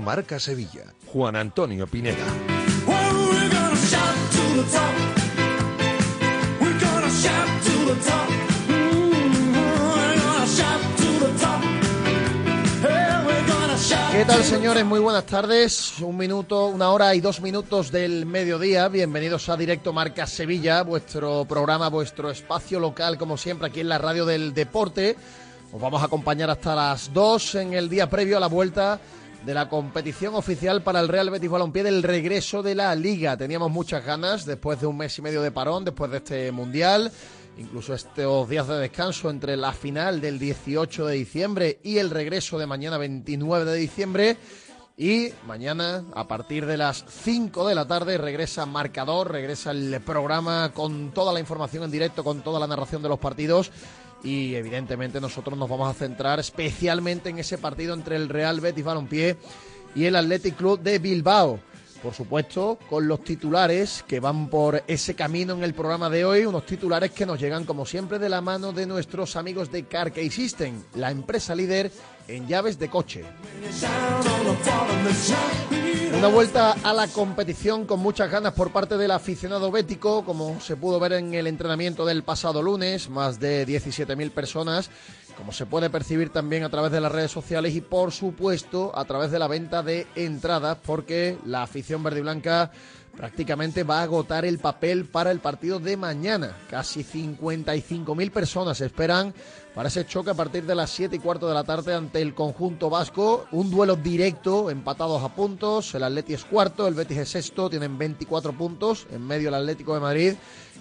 Marca Sevilla. Juan Antonio Pineda. ¿Qué tal señores? Muy buenas tardes. Un minuto, una hora y dos minutos del mediodía. Bienvenidos a Directo Marca Sevilla, vuestro programa, vuestro espacio local, como siempre, aquí en la radio del deporte. Os vamos a acompañar hasta las dos en el día previo a la vuelta de la competición oficial para el Real Betis Balompié del regreso de la Liga. Teníamos muchas ganas después de un mes y medio de parón, después de este Mundial, incluso estos días de descanso entre la final del 18 de diciembre y el regreso de mañana 29 de diciembre. Y mañana, a partir de las 5 de la tarde, regresa Marcador, regresa el programa con toda la información en directo, con toda la narración de los partidos y evidentemente nosotros nos vamos a centrar especialmente en ese partido entre el Real Betis Balompié y el Athletic Club de Bilbao. Por supuesto, con los titulares que van por ese camino en el programa de hoy, unos titulares que nos llegan como siempre de la mano de nuestros amigos de Carkey System, la empresa líder en llaves de coche. Una vuelta a la competición con muchas ganas por parte del aficionado bético, como se pudo ver en el entrenamiento del pasado lunes, más de 17.000 personas, como se puede percibir también a través de las redes sociales y por supuesto a través de la venta de entradas, porque la afición verde y blanca prácticamente va a agotar el papel para el partido de mañana. Casi 55.000 personas esperan para ese choque a partir de las 7 y cuarto de la tarde ante el conjunto vasco. Un duelo directo, empatados a puntos. El Atleti es cuarto, el Betis es sexto, tienen 24 puntos. En medio el Atlético de Madrid.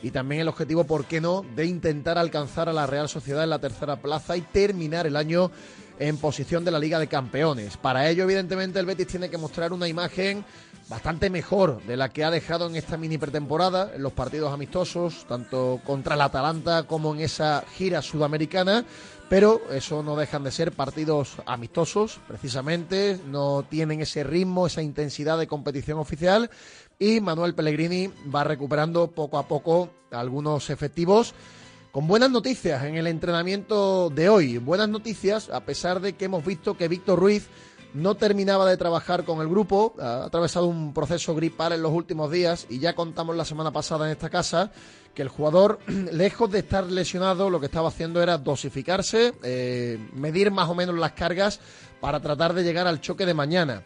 Y también el objetivo, ¿por qué no?, de intentar alcanzar a la Real Sociedad en la tercera plaza y terminar el año en posición de la Liga de Campeones. Para ello, evidentemente, el Betis tiene que mostrar una imagen bastante mejor de la que ha dejado en esta mini pretemporada, en los partidos amistosos, tanto contra el Atalanta como en esa gira sudamericana, pero eso no dejan de ser partidos amistosos, precisamente, no tienen ese ritmo, esa intensidad de competición oficial. Y Manuel Pellegrini va recuperando poco a poco algunos efectivos con buenas noticias en el entrenamiento de hoy. Buenas noticias a pesar de que hemos visto que Víctor Ruiz no terminaba de trabajar con el grupo, ha atravesado un proceso gripal en los últimos días y ya contamos la semana pasada en esta casa que el jugador, lejos de estar lesionado, lo que estaba haciendo era dosificarse, eh, medir más o menos las cargas para tratar de llegar al choque de mañana.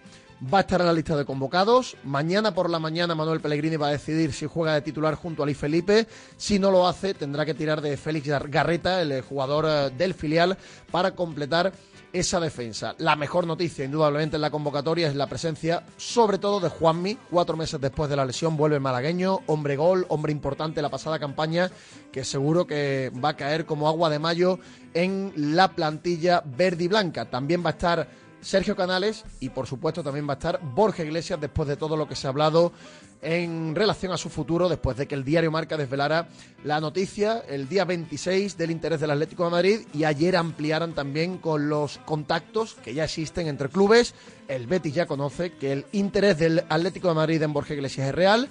Va a estar en la lista de convocados. Mañana por la mañana Manuel Pellegrini va a decidir si juega de titular junto a Luis Felipe. Si no lo hace, tendrá que tirar de Félix Garreta, el jugador eh, del filial, para completar esa defensa. La mejor noticia, indudablemente, en la convocatoria es la presencia, sobre todo, de Juanmi. Cuatro meses después de la lesión vuelve malagueño, hombre gol, hombre importante la pasada campaña, que seguro que va a caer como agua de mayo en la plantilla verde y blanca. También va a estar Sergio Canales y por supuesto también va a estar Borja Iglesias después de todo lo que se ha hablado en relación a su futuro después de que el diario Marca desvelara la noticia el día 26 del interés del Atlético de Madrid y ayer ampliaran también con los contactos que ya existen entre clubes. El Betis ya conoce que el interés del Atlético de Madrid en Borja Iglesias es real,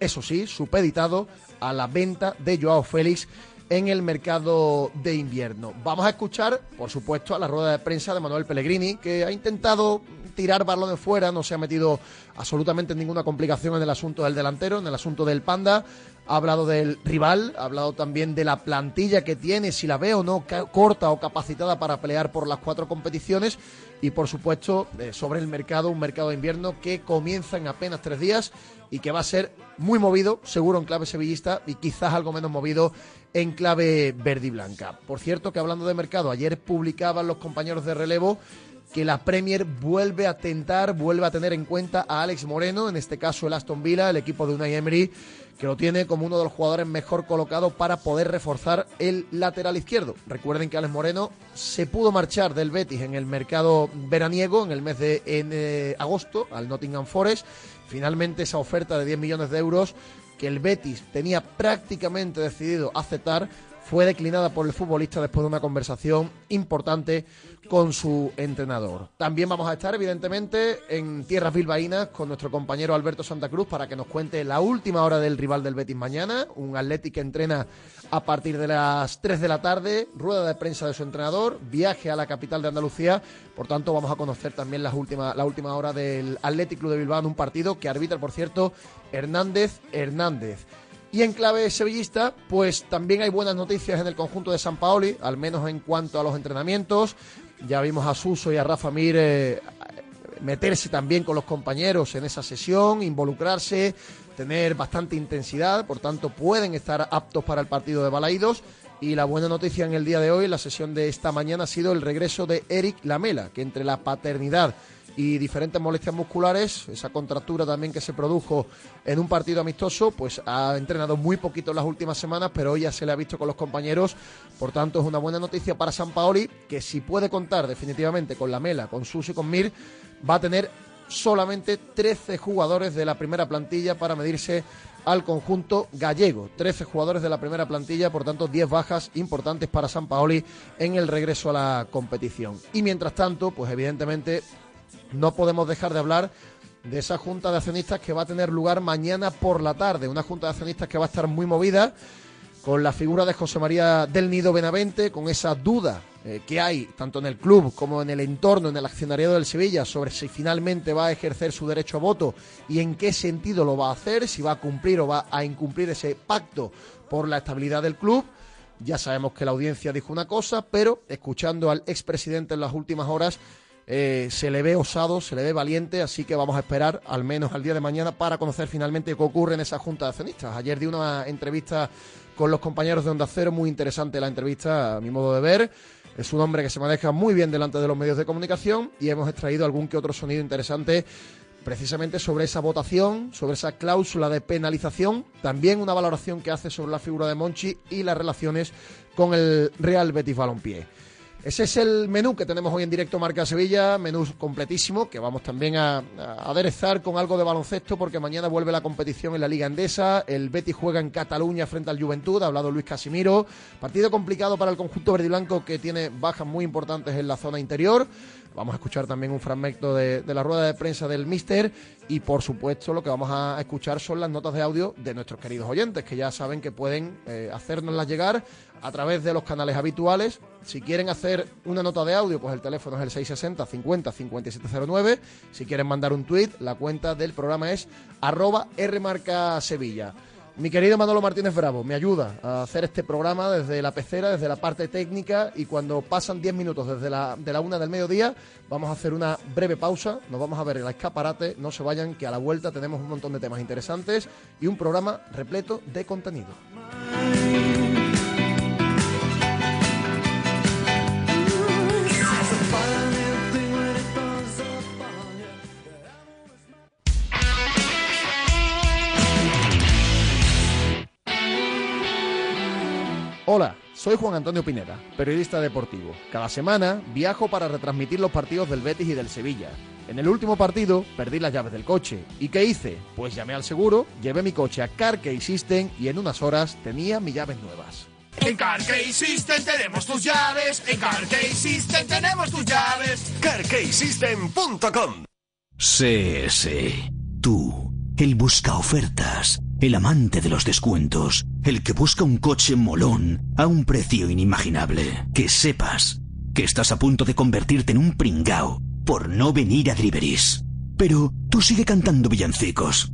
eso sí, supeditado a la venta de Joao Félix en el mercado de invierno. Vamos a escuchar, por supuesto, a la rueda de prensa de Manuel Pellegrini, que ha intentado tirar balones fuera, no se ha metido absolutamente ninguna complicación en el asunto del delantero, en el asunto del Panda. Ha hablado del rival, ha hablado también de la plantilla que tiene, si la ve o no corta o capacitada para pelear por las cuatro competiciones y por supuesto eh, sobre el mercado, un mercado de invierno que comienza en apenas tres días y que va a ser muy movido, seguro en clave sevillista y quizás algo menos movido en clave verde y blanca. Por cierto que hablando de mercado, ayer publicaban los compañeros de relevo que la Premier vuelve a tentar, vuelve a tener en cuenta a Alex Moreno, en este caso el Aston Villa, el equipo de Unai Emery, que lo tiene como uno de los jugadores mejor colocados para poder reforzar el lateral izquierdo. Recuerden que Alex Moreno se pudo marchar del Betis en el mercado veraniego, en el mes de eh, agosto, al Nottingham Forest. Finalmente esa oferta de 10 millones de euros que el Betis tenía prácticamente decidido aceptar fue declinada por el futbolista después de una conversación importante con su entrenador. También vamos a estar, evidentemente, en tierras bilbaínas con nuestro compañero Alberto Santa Cruz para que nos cuente la última hora del rival del Betis mañana, un Atlético que entrena a partir de las 3 de la tarde, rueda de prensa de su entrenador, viaje a la capital de Andalucía, por tanto vamos a conocer también las últimas, la última hora del Atlético de Bilbao en un partido que arbitra, por cierto, Hernández Hernández. Y en clave sevillista, pues también hay buenas noticias en el conjunto de San Paoli, al menos en cuanto a los entrenamientos. Ya vimos a Suso y a Rafa Mir eh, meterse también con los compañeros en esa sesión, involucrarse, tener bastante intensidad, por tanto pueden estar aptos para el partido de Balaídos. Y la buena noticia en el día de hoy, la sesión de esta mañana, ha sido el regreso de Eric Lamela, que entre la paternidad y diferentes molestias musculares, esa contractura también que se produjo en un partido amistoso, pues ha entrenado muy poquito en las últimas semanas, pero hoy ya se le ha visto con los compañeros, por tanto es una buena noticia para San Paoli, que si puede contar definitivamente con la Mela, con Susi y con Mir, va a tener solamente 13 jugadores de la primera plantilla para medirse al conjunto gallego. 13 jugadores de la primera plantilla, por tanto 10 bajas importantes para San Paoli en el regreso a la competición. Y mientras tanto, pues evidentemente no podemos dejar de hablar de esa junta de accionistas que va a tener lugar mañana por la tarde. Una junta de accionistas que va a estar muy movida con la figura de José María del Nido Benavente, con esa duda eh, que hay tanto en el club como en el entorno, en el accionariado del Sevilla, sobre si finalmente va a ejercer su derecho a voto y en qué sentido lo va a hacer, si va a cumplir o va a incumplir ese pacto por la estabilidad del club. Ya sabemos que la audiencia dijo una cosa, pero escuchando al expresidente en las últimas horas, eh, se le ve osado, se le ve valiente, así que vamos a esperar al menos al día de mañana para conocer finalmente qué ocurre en esa junta de accionistas. Ayer di una entrevista con los compañeros de Onda Cero, muy interesante la entrevista a mi modo de ver. Es un hombre que se maneja muy bien delante de los medios de comunicación y hemos extraído algún que otro sonido interesante precisamente sobre esa votación, sobre esa cláusula de penalización, también una valoración que hace sobre la figura de Monchi y las relaciones con el Real Betis Balompié. Ese es el menú que tenemos hoy en directo Marca Sevilla, menú completísimo que vamos también a, aderezar con algo de baloncesto porque mañana vuelve la competición en la Liga Endesa, el Betis juega en Cataluña frente al Juventud, ha hablado Luis Casimiro, partido complicado para el conjunto verde y blanco que tiene bajas muy importantes en la zona interior. Vamos a escuchar también un fragmento de, la rueda de prensa del Mister y por supuesto lo que vamos a escuchar son las notas de audio de nuestros queridos oyentes que ya saben que pueden eh, hacérnoslas llegar a través de los canales habituales. Si quieren hacer una nota de audio, pues el teléfono es el 660 50 5709. Si quieren mandar un tuit, la cuenta del programa es arroba Rmarca Sevilla. Mi querido Manolo Martínez Bravo me ayuda a hacer este programa desde la pecera, desde la parte técnica y cuando pasan 10 minutos desde la, de la una del mediodía vamos a hacer una breve pausa, nos vamos a ver el escaparate, no se vayan que a la vuelta tenemos un montón de temas interesantes y un programa repleto de contenido. Hola, soy Juan Antonio Pineda, periodista deportivo. Cada semana viajo para retransmitir los partidos del Betis y del Sevilla. En el último partido perdí las llaves del coche. ¿Y qué hice? Pues llamé al seguro, llevé mi coche a Carkey System y en unas horas tenía mis llaves nuevas. En Carkey System tenemos tus llaves. En Carkey System tenemos tus llaves. CarKeySystem.com Sí, sí. Tú, el busca ofertas, el amante de los descuentos, el que busca un coche molón a un precio inimaginable. Que sepas que estás a punto de convertirte en un pringao por no venir a Driveris. Pero tú sigue cantando villancicos.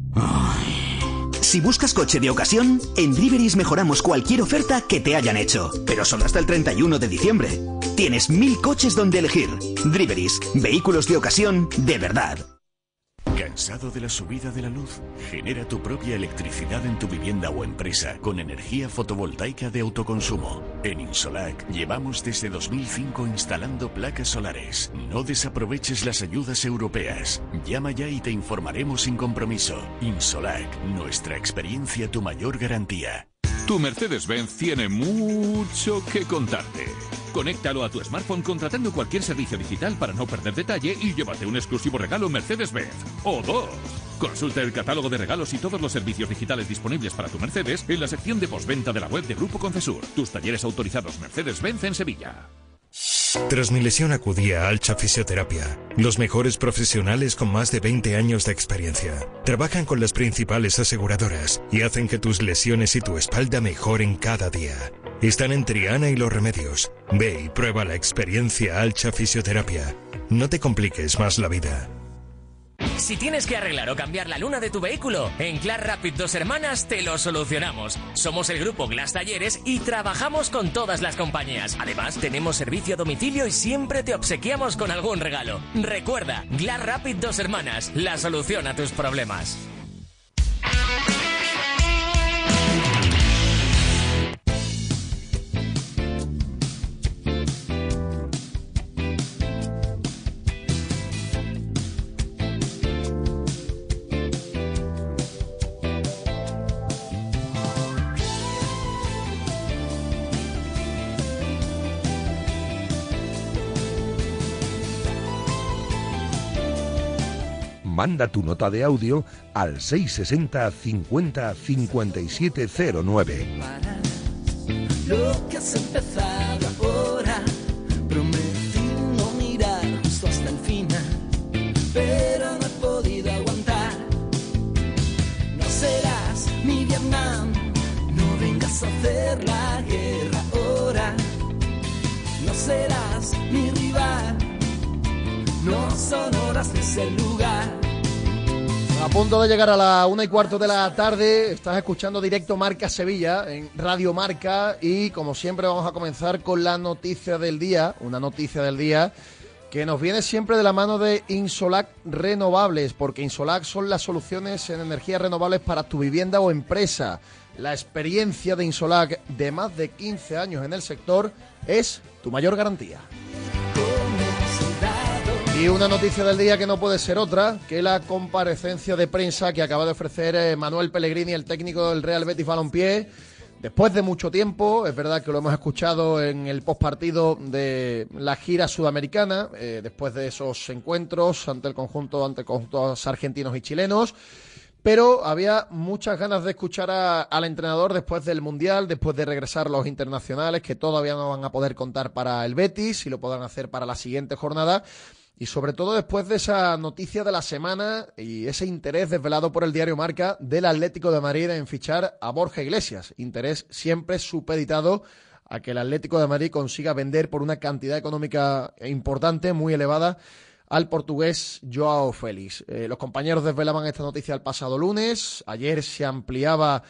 Si buscas coche de ocasión, en Driveris mejoramos cualquier oferta que te hayan hecho, pero solo hasta el 31 de diciembre. Tienes mil coches donde elegir. Driveris, vehículos de ocasión de verdad. ¿Cansado de la subida de la luz? Genera tu propia electricidad en tu vivienda o empresa con energía fotovoltaica de autoconsumo. En Insolac llevamos desde 2005 instalando placas solares. No desaproveches las ayudas europeas. Llama ya y te informaremos sin compromiso. Insolac, nuestra experiencia tu mayor garantía. Tu Mercedes-Benz tiene mucho que contarte. Conéctalo a tu smartphone contratando cualquier servicio digital para no perder detalle y llévate un exclusivo regalo Mercedes-Benz. O dos. Consulta el catálogo de regalos y todos los servicios digitales disponibles para tu Mercedes en la sección de postventa de la web de Grupo Concesur. Tus talleres autorizados Mercedes-Benz en Sevilla. Tras mi lesión acudí a Alcha Fisioterapia, los mejores profesionales con más de 20 años de experiencia. Trabajan con las principales aseguradoras y hacen que tus lesiones y tu espalda mejoren cada día. Están en Triana y Los Remedios. Ve y prueba la experiencia Alcha Fisioterapia. No te compliques más la vida. Si tienes que arreglar o cambiar la luna de tu vehículo, en Glass Rapid Dos Hermanas te lo solucionamos. Somos el grupo Glass Talleres y trabajamos con todas las compañías. Además, tenemos servicio a domicilio y siempre te obsequiamos con algún regalo. Recuerda, Glass Rapid Dos Hermanas, la solución a tus problemas. Manda tu nota de audio al 660 50 5709. Lo que has empezado ahora, prometí no mirar justo hasta el final, pero no he podido aguantar. No serás mi Vietnam, no vengas a hacer la guerra ahora. No serás mi rival, no son horas de ese lugar. A punto de llegar a la una y cuarto de la tarde, estás escuchando directo Marca Sevilla en Radio Marca y como siempre vamos a comenzar con la noticia del día, una noticia del día que nos viene siempre de la mano de Insolac Renovables, porque Insolac son las soluciones en energías renovables para tu vivienda o empresa. La experiencia de Insolac de más de 15 años en el sector es tu mayor garantía. Y una noticia del día que no puede ser otra que la comparecencia de prensa que acaba de ofrecer eh, Manuel Pellegrini, el técnico del Real Betis Balompié, después de mucho tiempo. Es verdad que lo hemos escuchado en el postpartido de la gira sudamericana, eh, después de esos encuentros ante el conjunto, ante conjuntos argentinos y chilenos. Pero había muchas ganas de escuchar a- al entrenador después del Mundial, después de regresar los internacionales, que todavía no van a poder contar para el Betis y lo podrán hacer para la siguiente jornada. Y sobre todo después de esa noticia de la semana y ese interés desvelado por el diario Marca del Atlético de Madrid en fichar a Borja Iglesias. Interés siempre supeditado a que el Atlético de Madrid consiga vender por una cantidad económica importante, muy elevada, al portugués Joao Félix. Eh, los compañeros desvelaban esta noticia el pasado lunes. Ayer se ampliaba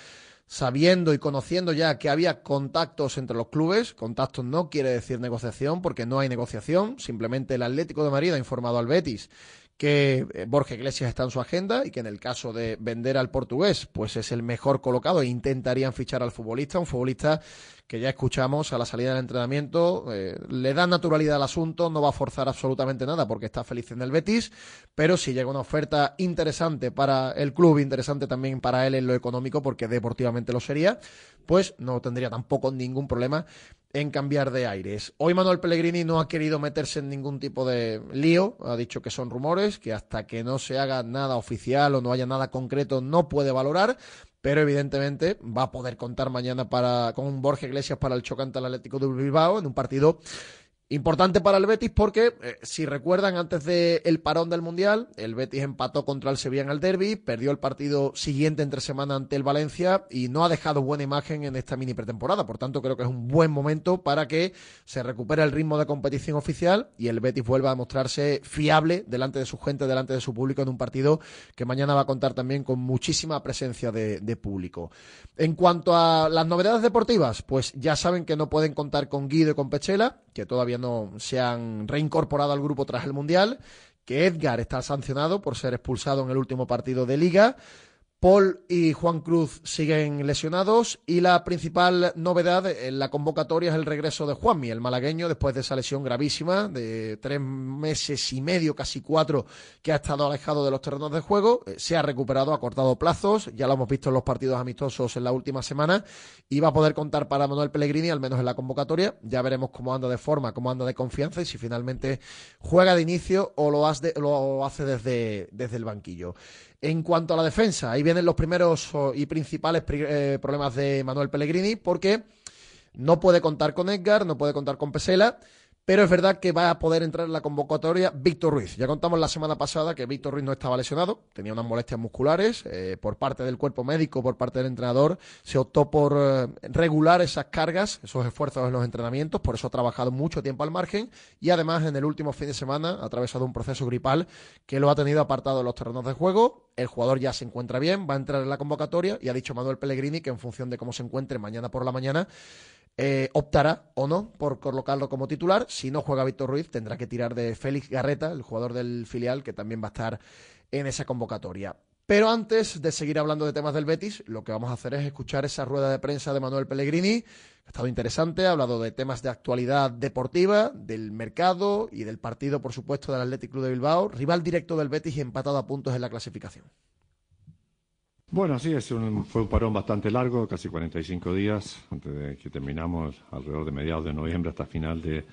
sabiendo y conociendo ya que había contactos entre los clubes. Contactos no quiere decir negociación porque no hay negociación. Simplemente el Atlético de Madrid ha informado al Betis que eh, Borja Iglesias está en su agenda y que en el caso de vender al portugués, pues es el mejor colocado. E intentarían fichar al futbolista, un futbolista que ya escuchamos a la salida del entrenamiento, eh, le da naturalidad al asunto, no va a forzar absolutamente nada porque está feliz en el Betis, pero si llega una oferta interesante para el club, interesante también para él en lo económico, porque deportivamente lo sería, pues no tendría tampoco ningún problema en cambiar de aires. Hoy Manuel Pellegrini no ha querido meterse en ningún tipo de lío, ha dicho que son rumores, que hasta que no se haga nada oficial o no haya nada concreto no puede valorar, pero evidentemente va a poder contar mañana para, con Borja Iglesias para el chocante al Atlético de Bilbao en un partido Importante para el Betis porque, eh, si recuerdan, antes del parón del Mundial, el Betis empató contra el Sevilla en el derby, perdió el partido siguiente entre semana ante el Valencia y no ha dejado buena imagen en esta mini pretemporada. Por tanto, creo que es un buen momento para que se recupere el ritmo de competición oficial y el Betis vuelva a mostrarse fiable delante de su gente, delante de su público en un partido que mañana va a contar también con muchísima presencia de, de público. En cuanto a las novedades deportivas, pues ya saben que no pueden contar con Guido y con Pechela, que todavía no se han reincorporado al grupo tras el Mundial, que Edgar está sancionado por ser expulsado en el último partido de liga. Paul y Juan Cruz siguen lesionados y la principal novedad en la convocatoria es el regreso de Juanmi, el malagueño, después de esa lesión gravísima de tres meses y medio, casi cuatro, que ha estado alejado de los terrenos de juego. Eh, se ha recuperado a cortado plazos, ya lo hemos visto en los partidos amistosos en la última semana y va a poder contar para Manuel Pellegrini, al menos en la convocatoria. Ya veremos cómo anda de forma, cómo anda de confianza y si finalmente juega de inicio o lo, hace desde el banquillo. En cuanto a la defensa, ahí vienen los primeros y principales eh, problemas de Manuel Pellegrini, porque no puede contar con Edgar, no puede contar con Pesela pero es verdad que va a poder entrar en la convocatoria Víctor Ruiz. Ya contamos la semana pasada que Víctor Ruiz no estaba lesionado, tenía unas molestias musculares. Eh, por parte del cuerpo médico, por parte del entrenador, se optó por eh, regular esas cargas, esos esfuerzos en los entrenamientos. Por eso ha trabajado mucho tiempo al margen y además en el último fin de semana ha atravesado un proceso gripal que lo ha tenido apartado de los terrenos de juego. El jugador ya se encuentra bien, va a entrar en la convocatoria y ha dicho Manuel Pellegrini que en función de cómo se encuentre mañana por la mañana eh, optará o no por colocarlo como titular. Si no juega Víctor Ruiz, tendrá que tirar de Félix Garreta, el jugador del filial, que también va a estar en esa convocatoria. Pero antes de seguir hablando de temas del Betis, lo que vamos a hacer es escuchar esa rueda de prensa de Manuel Pellegrini. Ha estado interesante, ha hablado de temas de actualidad deportiva, del mercado y del partido, por supuesto, del Athletic Club de Bilbao, rival directo del Betis y empatado a puntos en la clasificación. Bueno, sí, es un, fue un parón bastante largo, casi 45 días, antes de que terminamos alrededor de mediados de noviembre hasta final de, eh,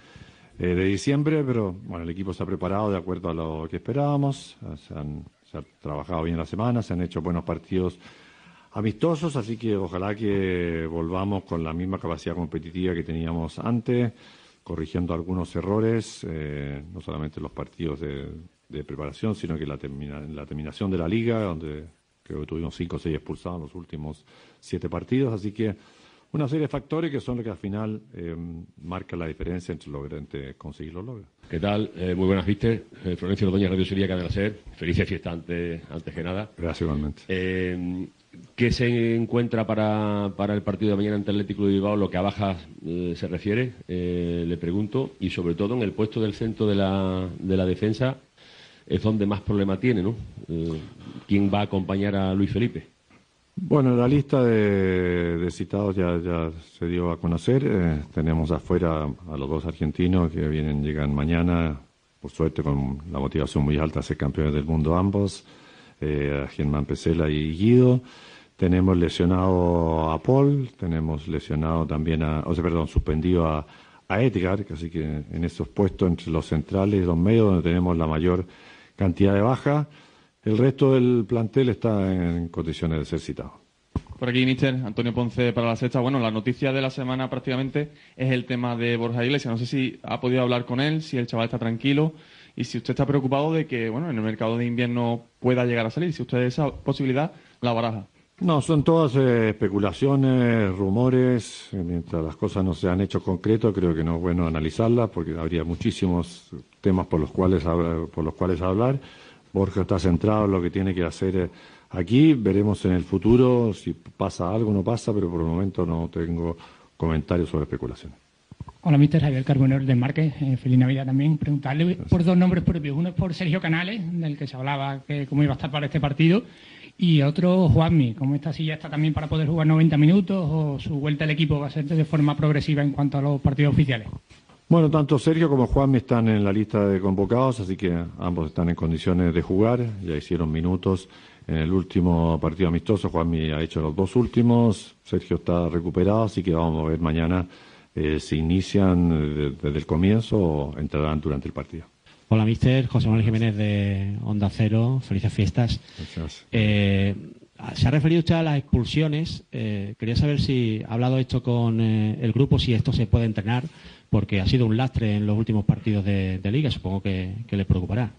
de diciembre, pero bueno, el equipo se ha preparado de acuerdo a lo que esperábamos, se, han, ha trabajado bien la semana, se han hecho buenos partidos amistosos, así que ojalá que volvamos con la misma capacidad competitiva que teníamos antes, corrigiendo algunos errores, eh, no solamente los partidos de, de preparación, sino que la, termina, la terminación de la liga, donde Creo que tuvimos cinco o seis expulsados en los últimos siete partidos, así que una serie de factores que son los que al final eh, marcan la diferencia entre lograr entre conseguir los logros. ¿Qué tal? Eh, muy buenas vistas. Eh, Florencio Doña Radio Sería Cadena Ser. Felices fiestas antes, antes que nada. Gracias igualmente. Eh, ¿Qué se encuentra para, para, el partido de mañana ante Atlético de Bilbao, lo que a bajas eh, se refiere? Le pregunto. Y sobre todo en el puesto del centro de la, de la defensa, es donde más problema tiene, ¿no? Eh, ¿Quién va a acompañar a Luis Felipe? Bueno, la lista de, citados ya, ya, se dio a conocer. Eh, tenemos afuera a los dos argentinos que vienen, llegan mañana, por suerte con la motivación muy alta ser campeones del mundo ambos, eh, a Pesela y Guido. Tenemos lesionado a Paul, tenemos lesionado también a, o sea, perdón, suspendido a, a Edgar, así que en esos puestos entre los centrales y los medios donde tenemos la mayor cantidad de baja. El resto del plantel está en condiciones de ser citado. Por aquí, Mister, Antonio Ponce para la sexta. Bueno, la noticia de la semana prácticamente es el tema de Borja Iglesias. No sé si ha podido hablar con él, si el chaval está tranquilo y si usted está preocupado de que, bueno, en el mercado de invierno pueda llegar a salir. Si usted esa posibilidad la baraja. No, son todas eh, especulaciones, rumores. Mientras las cosas no se han hecho concreto, creo que no es bueno analizarlas porque habría muchísimos temas por los cuales, por los cuales hablar. Borja está centrado en lo que tiene que hacer eh, aquí. Veremos en el futuro si pasa algo o no pasa, pero por el momento no tengo comentarios sobre especulaciones. Hola, mister Javier Carbonero de Marques. Eh, feliz Navidad también. Preguntarle por dos nombres propios. Uno es por Sergio Canales, del que se hablaba que cómo iba a estar para este partido. Y otro, Juanmi. ¿Cómo está? Si ya está también para poder jugar 90 minutos o su vuelta al equipo va a ser de forma progresiva en cuanto a los partidos oficiales. Bueno, tanto Sergio como Juanmi están en la lista de convocados, así que ambos están en condiciones de jugar. Ya hicieron minutos en el último partido amistoso. Juanmi ha hecho los dos últimos. Sergio está recuperado, así que vamos a ver mañana eh, si inician desde el comienzo o entrarán durante el partido. Hola, mister. José Manuel Jiménez de Onda Cero. Felices fiestas. Gracias. Eh, se ha referido usted a las expulsiones. Eh, quería saber si ha hablado esto con eh, el grupo, si esto se puede entrenar, porque ha sido un lastre en los últimos partidos de, de liga. Supongo que, que le preocupará.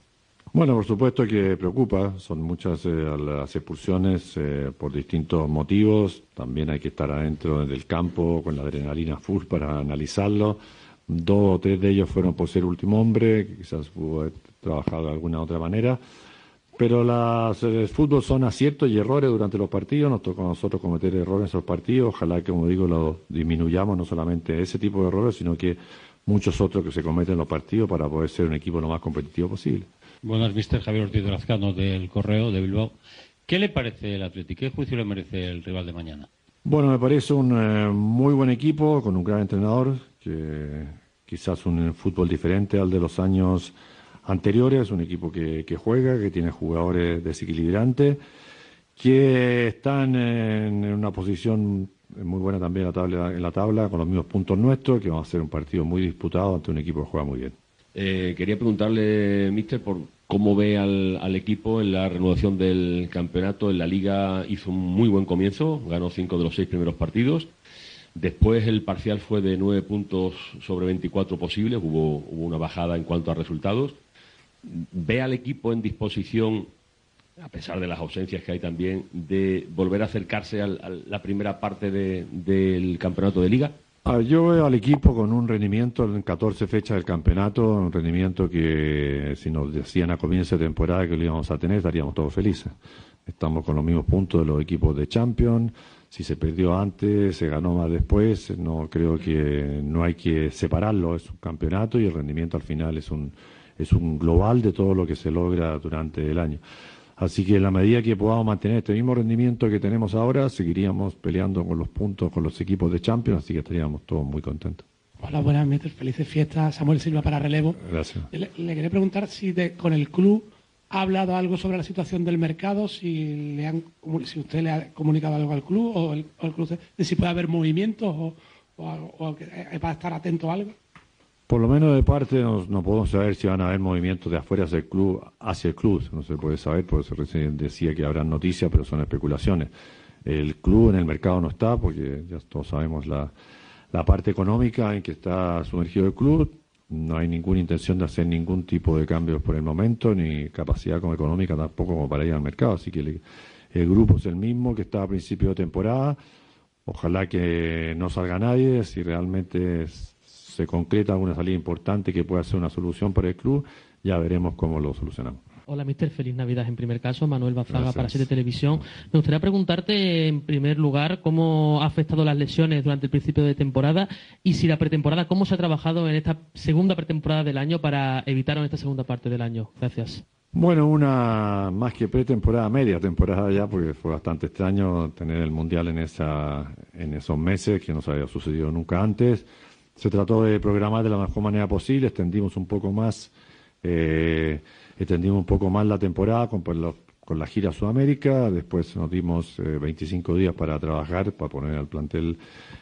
Bueno, por supuesto que preocupa. Son muchas eh, las expulsiones eh, por distintos motivos. También hay que estar adentro del campo con la adrenalina full para analizarlo. Dos o tres de ellos fueron por ser último hombre, que quizás pudo haber trabajado de alguna otra manera. Pero las, el fútbol son aciertos y errores durante los partidos. Nos toca a nosotros cometer errores en esos partidos. Ojalá que, como digo, lo disminuyamos, no solamente ese tipo de errores, sino que muchos otros que se cometen en los partidos para poder ser un equipo lo más competitivo posible. Buenas, mister Javier Ortiz Lazcano del Correo de Bilbao. ¿Qué le parece el Atlético? ¿Qué juicio le merece el rival de mañana? Bueno, me parece un eh, muy buen equipo, con un gran entrenador, quizás un fútbol diferente al de los años anteriores, un equipo que, juega, que tiene jugadores desequilibrantes, que están en, en una posición muy buena también en la, tabla, en la tabla, con los mismos puntos nuestros, que va a ser un partido muy disputado ante un equipo que juega muy bien. Eh, quería preguntarle, mister, por cómo ve al, al, equipo en la renovación del campeonato. En la liga hizo un muy buen comienzo, ganó cinco de los seis primeros partidos. Después el parcial fue de nueve puntos sobre 24 posibles, hubo, hubo una bajada en cuanto a resultados. ¿Ve al equipo en disposición, a pesar de las ausencias que hay también, de volver a acercarse a la primera parte de, del campeonato de liga? Yo veo al equipo con un rendimiento en 14 fechas del campeonato, un rendimiento que si nos decían a comienzo de temporada que lo íbamos a tener, estaríamos todos felices. Estamos con los mismos puntos de los equipos de Champions. Si se perdió antes, se ganó más después. No creo que no hay que separarlo. Es un campeonato y el rendimiento al final es un es un global de todo lo que se logra durante el año. Así que en la medida que podamos mantener este mismo rendimiento que tenemos ahora, seguiríamos peleando con los puntos con los equipos de Champions, así que estaríamos todos muy contentos. Hola, buenas, mister. Felices fiestas. Samuel Silva para relevo. Gracias. Le, le quería preguntar si de, con el club ha hablado algo sobre la situación del mercado, si, le han, si usted le ha comunicado algo al club o el, club de si puede haber movimientos o, o, o para estar atento a algo. Por lo menos de parte no, no, podemos saber si van a haber movimientos de afuera hacia el club, hacia el club. No se puede saber, por eso recién decía que habrán noticias, pero son especulaciones. El club en el mercado no está, porque ya todos sabemos la, la parte económica en que está sumergido el club. No hay ninguna intención de hacer ningún tipo de cambios por el momento, ni capacidad como económica tampoco como para ir al mercado. Así que el, el grupo es el mismo que estaba a principio de temporada. Ojalá que no salga nadie, si realmente se concreta alguna salida importante que pueda ser una solución para el club, ya veremos cómo lo solucionamos. Hola, mister. Feliz Navidad en primer caso. Manuel Bazaga para Siete Televisión. Me gustaría preguntarte, en primer lugar, cómo ha afectado las lesiones durante el principio de temporada y si la pretemporada, cómo se ha trabajado en esta segunda pretemporada del año para evitar en esta segunda parte del año. Gracias. Bueno, una más que pretemporada, media temporada ya, porque fue bastante extraño tener el Mundial en, esa, en esos meses, que no se había sucedido nunca antes. Se trató de programar de la mejor manera posible, extendimos un poco más, eh, extendimos un poco más la temporada con, los, con la gira Sudamérica, después nos dimos eh, 25 días para trabajar, para poner al plantel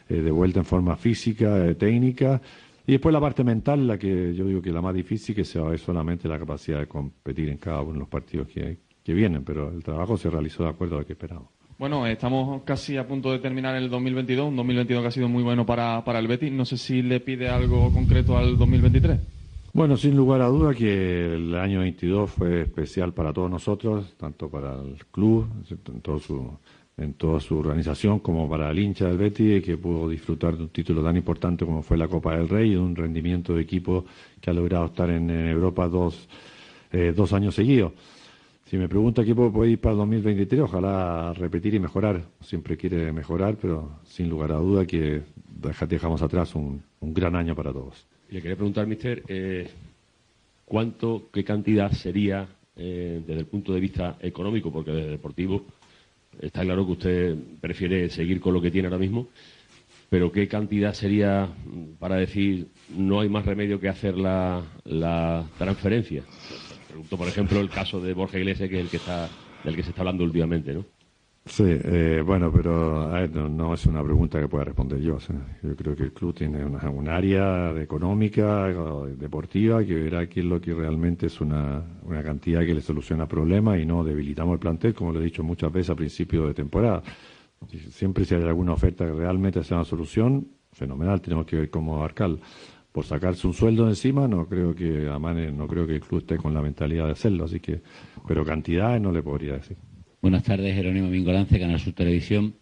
eh, de vuelta en forma física, eh, técnica, y después la parte mental, la que yo digo que es la más difícil, que se va a ver solamente la capacidad de competir en cada uno de los partidos que, que vienen, pero el trabajo se realizó de acuerdo a lo que esperábamos. Bueno, estamos casi a punto de terminar el 2022, un 2022 que ha sido muy bueno para, para el Betis. No sé si le pide algo concreto al 2023. Bueno, sin lugar a duda que el año 22 fue especial para todos nosotros, tanto para el club, en, toda su organización, como para el hincha del Betis, que pudo disfrutar de un título tan importante como fue la Copa del Rey y de un rendimiento de equipo que ha logrado estar en, Europa dos, eh, dos años seguidos. Si me pregunta qué puede ir para el 2023, ojalá repetir y mejorar. Siempre quiere mejorar, pero sin lugar a duda que dejamos atrás un, gran año para todos. Le quería preguntar, mister, eh, ¿cuánto, qué cantidad sería eh, desde el punto de vista económico? Porque desde deportivo está claro que usted prefiere seguir con lo que tiene ahora mismo, pero ¿qué cantidad sería para decir no hay más remedio que hacer la, la transferencia? Pregunto, por ejemplo, el caso de Borja Iglesias, que es el que está, del que se está hablando últimamente, ¿no? Sí, eh, bueno, pero no, es una pregunta que pueda responder yo. yo creo que el club tiene una, un área económica, deportiva, que verá qué es lo que realmente es una, una cantidad que le soluciona problemas y no debilitamos el plantel, como lo he dicho muchas veces a principio de temporada. Siempre si hay alguna oferta que realmente sea una solución, fenomenal, tenemos que ver cómo abarcarla por sacarse un sueldo encima, no creo que Amane, no creo que el club esté con la mentalidad de hacerlo, así que, pero cantidades no le podría decir. Buenas tardes, Jerónimo Mingolance, Canal Sur Televisión.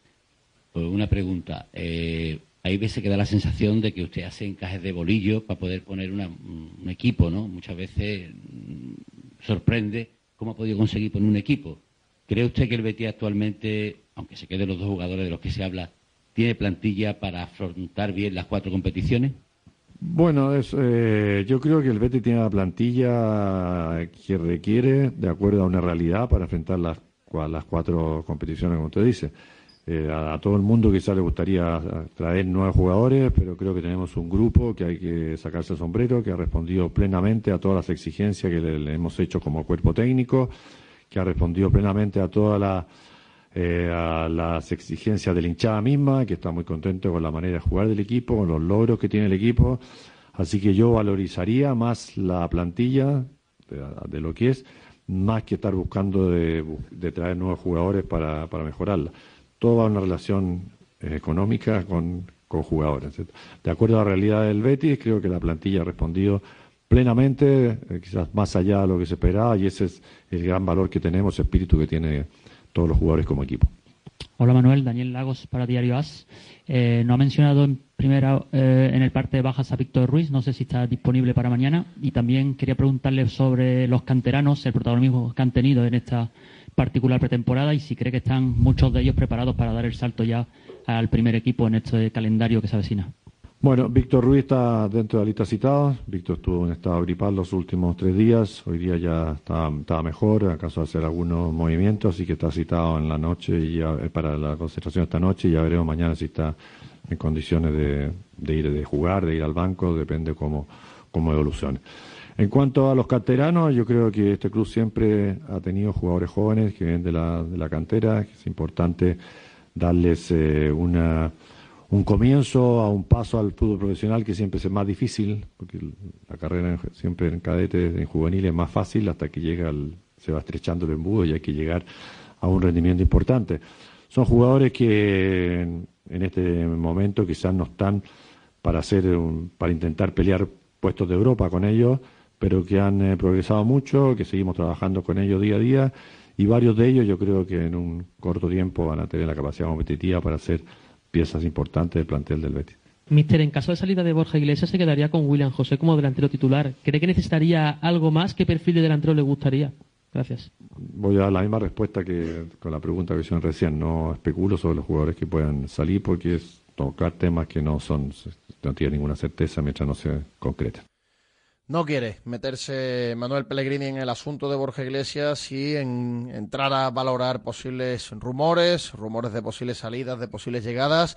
Pues una pregunta. Eh, hay veces que da la sensación de que usted hace encajes de bolillo para poder poner un equipo, ¿no? Muchas veces mm, sorprende cómo ha podido conseguir poner un equipo. ¿Cree usted que el Betis actualmente, aunque se queden los dos jugadores de los que se habla, tiene plantilla para afrontar bien las cuatro competiciones? Bueno, eh, yo creo que el Betis tiene la plantilla que requiere de acuerdo a una realidad para enfrentar las, las cuatro competiciones, como usted dice. Eh, a, todo el mundo quizá le gustaría traer nuevos jugadores, pero creo que tenemos un grupo que hay que sacarse el sombrero, que ha respondido plenamente a todas las exigencias que le hemos hecho como cuerpo técnico, que ha respondido plenamente a todas las eh, las exigencias de la hinchada misma, que está muy contento con la manera de jugar del equipo, con los logros que tiene el equipo. Así que yo valorizaría más la plantilla de, lo que es, más que estar buscando de, traer nuevos jugadores para, para mejorarla. Todo va a una relación eh, económica con, con jugadores. De acuerdo a la realidad del Betis, creo que la plantilla ha respondido plenamente, eh, quizás más allá de lo que se esperaba, y ese es el gran valor que tenemos, el espíritu que tiene todos los jugadores como equipo. Hola Manuel, Daniel Lagos para Diario As. Eh, no ha mencionado en primera eh, en el parte de bajas a Víctor Ruiz, no sé si está disponible para mañana. Y también quería preguntarle sobre los canteranos, el protagonismo que han tenido en esta particular pretemporada y si cree que están muchos de ellos preparados para dar el salto ya al primer equipo en este calendario que se avecina. Bueno, Víctor Ruiz está dentro de la lista citada. Víctor estuvo en estado gripal los últimos tres días. Hoy día ya está, mejor, acaso hacer algunos movimientos, así que está citado en la noche y ya, eh, para la concentración esta noche y ya veremos mañana si está en condiciones de, ir de jugar, de ir al banco, depende cómo, cómo evolucione. En cuanto a los canteranos, yo creo que este club siempre ha tenido jugadores jóvenes que vienen de la, de la cantera, es importante darles eh, una un comienzo a un paso al fútbol profesional que siempre es más difícil, porque la carrera siempre en cadete, en juvenil es más fácil hasta que llega se va estrechando el embudo y hay que llegar a un rendimiento importante. Son jugadores que en, este momento quizás no están para hacer para intentar pelear puestos de Europa con ellos, pero que han eh, progresado mucho, que seguimos trabajando con ellos día a día y varios de ellos yo creo que en un corto tiempo van a tener la capacidad competitiva para ser piezas importantes del plantel del Betis. Mister, en caso de salida de Borja Iglesias, se quedaría con William José como delantero titular. ¿Cree que necesitaría algo más? ¿Qué perfil de delantero le gustaría? Gracias. Voy a dar la misma respuesta que con la pregunta que hicieron recién. No especulo sobre los jugadores que puedan salir porque es tocar temas que no son, no tiene ninguna certeza mientras no se concreten. No quiere meterse Manuel Pellegrini en el asunto de Borja Iglesias y en entrar a valorar posibles rumores, rumores de posibles salidas, de posibles llegadas.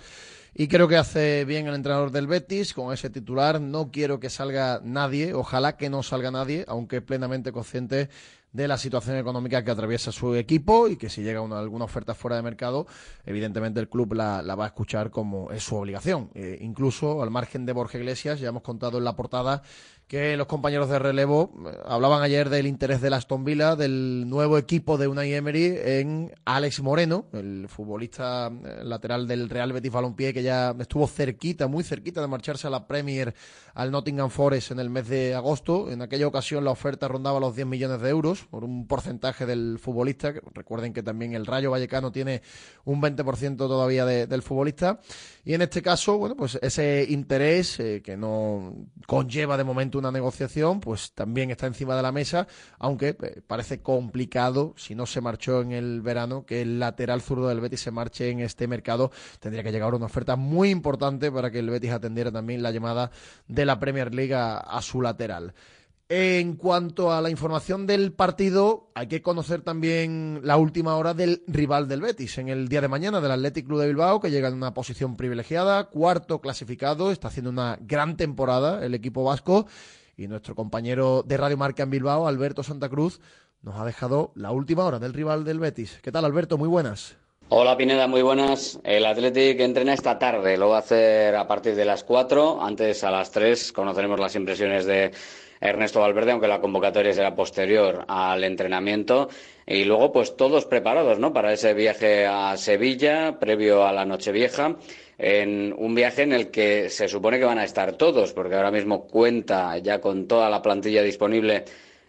Y creo que hace bien el entrenador del Betis con ese titular. No quiero que salga nadie, ojalá que no salga nadie, aunque plenamente consciente de la situación económica que atraviesa su equipo y que si llega una, alguna oferta fuera de mercado, evidentemente el club la, va a escuchar como es su obligación. Eh, incluso al margen de Borja Iglesias, ya hemos contado en la portada que los compañeros de relevo eh, hablaban ayer del interés de Aston Villa, del nuevo equipo de Unai Emery en Alex Moreno, el futbolista eh, lateral del Real Betis Balompié que ya estuvo cerquita, muy cerquita de marcharse a la Premier al Nottingham Forest en el mes de agosto. En aquella ocasión la oferta rondaba los 10 millones de euros por un porcentaje del futbolista. Recuerden que también el Rayo Vallecano tiene un 20% todavía del futbolista. Y en este caso, bueno, pues ese interés eh, que no conlleva de momento una negociación, pues también está encima de la mesa, aunque eh, parece complicado, si no se marchó en el verano, que el lateral zurdo del Betis se marche en este mercado. Tendría que llegar una oferta muy importante para que el Betis atendiera también la llamada de la Premier League a su lateral. En cuanto a la información del partido, hay que conocer también la última hora del rival del Betis en el día de mañana del Athletic Club de Bilbao, que llega en una posición privilegiada, cuarto clasificado, está haciendo una gran temporada el equipo vasco y nuestro compañero de Radio Marca en Bilbao, Alberto Santa Cruz, nos ha dejado la última hora del rival del Betis. ¿Qué tal, Alberto? Muy buenas. Hola Pineda, muy buenas. El Athletic entrena esta tarde, lo va a hacer a partir de las 4, antes a las 3 conoceremos las impresiones de Ernesto Valverde, aunque la convocatoria será posterior al entrenamiento. Y luego, pues todos preparados, ¿no? Para ese viaje a Sevilla, previo a la Nochevieja en un viaje en el que se supone que van a estar todos, porque ahora mismo cuenta ya con toda la plantilla disponible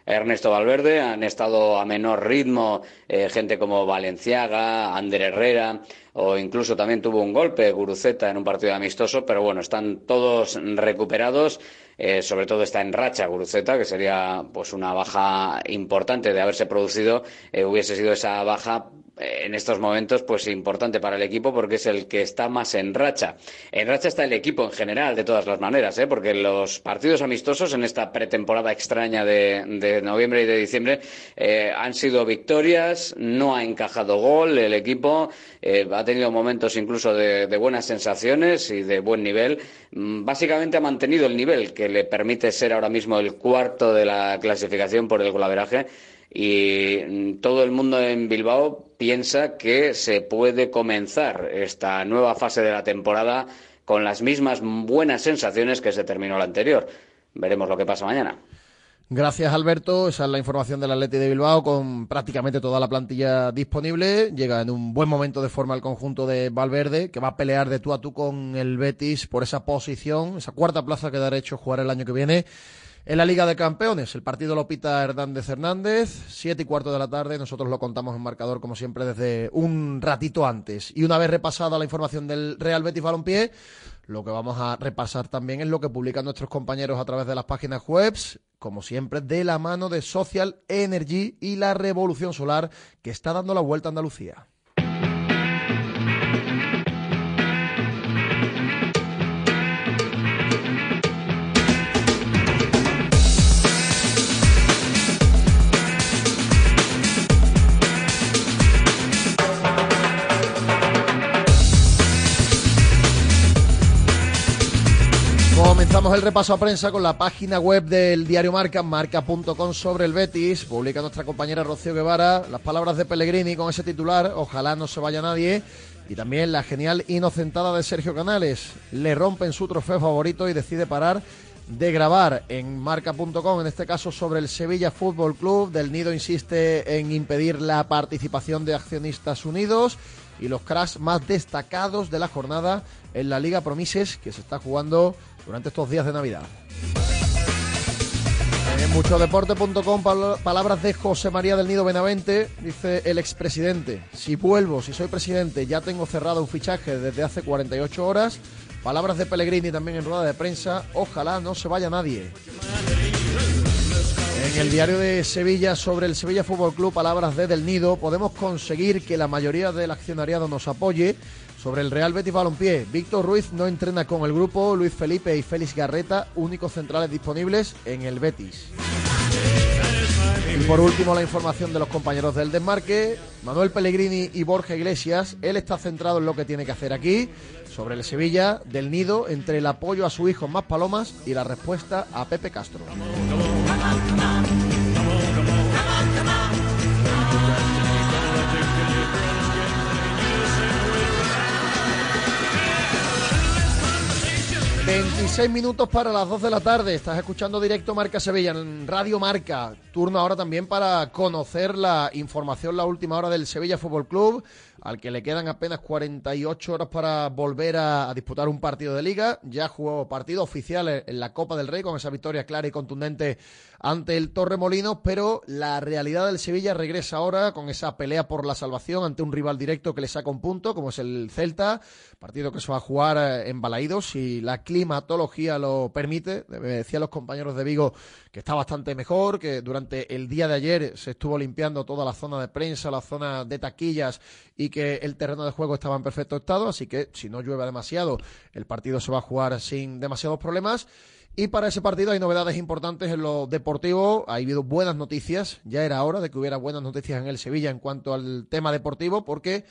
Ernesto Valverde, han estado a menor ritmo eh, gente como Valenciaga, Ander Herrera, o incluso también tuvo un golpe Guruceta en un partido amistoso, pero bueno, están todos recuperados eh, sobre todo está en racha Guruceta, que sería pues una baja importante de haberse producido, eh, hubiese sido esa baja en estos momentos pues importante para el equipo porque es el que está más en racha. En racha está el equipo en general, de todas las maneras, ¿eh? porque los partidos amistosos en esta pretemporada extraña de, noviembre y de diciembre eh, han sido victorias, no ha encajado gol el equipo, eh, ha tenido momentos incluso de, de, buenas sensaciones y de buen nivel. Mm, básicamente ha mantenido el nivel que le permite ser ahora mismo el cuarto de la clasificación por el golaveraje y mm, todo el mundo en Bilbao piensa que se puede comenzar esta nueva fase de la temporada con las mismas buenas sensaciones que se terminó la anterior. Veremos lo que pasa mañana. Gracias, Alberto. Esa es la información del Atleti de Bilbao con prácticamente toda la plantilla disponible. Llega en un buen momento de forma el conjunto de Valverde, que va a pelear de tú a tú con el Betis por esa posición, esa cuarta plaza que dará hecho jugar el año que viene. En la Liga de Campeones, el partido lo pita Hernández Hernández, siete y cuarto de la tarde. Nosotros lo contamos en marcador, como siempre, desde un ratito antes. Y una vez repasada la información del Real Betis Balompié, lo que vamos a repasar también es lo que publican nuestros compañeros a través de las páginas web, como siempre, de la mano de Social Energy y la revolución solar que está dando la vuelta a Andalucía. Comenzamos el repaso a prensa con la página web del diario Marca, marca.com sobre el Betis. Publica nuestra compañera Rocío Guevara las palabras de Pellegrini con ese titular, ojalá no se vaya nadie. Y también la genial inocentada de Sergio Canales. Le rompen su trofeo favorito y decide parar de grabar en marca.com, en este caso sobre el Sevilla Fútbol Club. Del Nido insiste en impedir la participación de accionistas unidos y los cracks más destacados de la jornada en la Liga Promises que se está jugando durante estos días de Navidad. En muchodeporte.com, palabras de José María del Nido Benavente, dice el expresidente, si vuelvo, si soy presidente, ya tengo cerrado un fichaje desde hace 48 horas. Palabras de Pellegrini también en rueda de prensa, ojalá no se vaya nadie. En el diario de Sevilla sobre el Sevilla Fútbol Club, palabras de Del Nido, podemos conseguir que la mayoría del accionariado nos apoye sobre el Real Betis Balompié, Víctor Ruiz no entrena con el grupo, Luis Felipe y Félix Garreta, únicos centrales disponibles en el Betis. Y por último, la información de los compañeros del desmarque. Manuel Pellegrini y Borja Iglesias. Él está centrado en lo que tiene que hacer aquí. Sobre el Sevilla, del nido, entre el apoyo a su hijo Más Palomas y la respuesta a Pepe Castro. 26 minutos para las 2 de la tarde. Estás escuchando directo Marca Sevilla en Radio Marca. Turno ahora también para conocer la información, la última hora del Sevilla Fútbol Club. al que le quedan apenas 48 horas para volver a, disputar un partido de liga. Ya jugó partido oficial en la Copa del Rey con esa victoria clara y contundente ante el Torremolinos, pero la realidad del Sevilla regresa ahora con esa pelea por la salvación ante un rival directo que le saca un punto, como es el Celta, partido que se va a jugar eh, en Balaídos si la climatología lo permite. Me decían los compañeros de Vigo que está bastante mejor, que durante el día de ayer se estuvo limpiando toda la zona de prensa, la zona de taquillas y que el terreno de juego estaba en perfecto estado, así que si no llueve demasiado, el partido se va a jugar sin demasiados problemas. Y para ese partido hay novedades importantes en lo deportivo. Ha habido buenas noticias. Ya era hora de que hubiera buenas noticias en el Sevilla en cuanto al tema deportivo, porque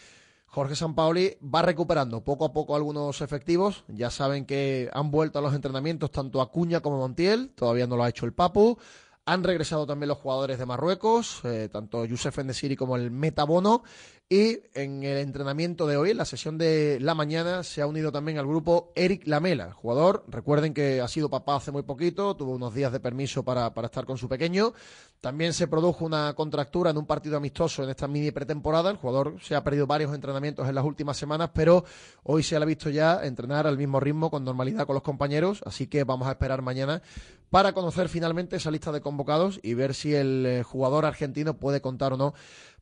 Jorge Sampaoli va recuperando poco a poco algunos efectivos. Ya saben que han vuelto a los entrenamientos tanto Acuña como Montiel. Todavía no lo ha hecho el Papu. Han regresado también los jugadores de Marruecos, eh, tanto Youssef Endesiri como el Metabono. Y en el entrenamiento de hoy, en la sesión de la mañana, se ha unido también al grupo Eric Lamela, jugador. Recuerden que ha sido papá hace muy poquito, tuvo unos días de permiso para, para estar con su pequeño. También se produjo una contractura en un partido amistoso en esta mini pretemporada. El jugador se ha perdido varios entrenamientos en las últimas semanas, pero hoy se le ha visto ya entrenar al mismo ritmo, con normalidad con los compañeros. Así que vamos a esperar mañana para conocer finalmente esa lista de convocados y ver si el eh, jugador argentino puede contar o no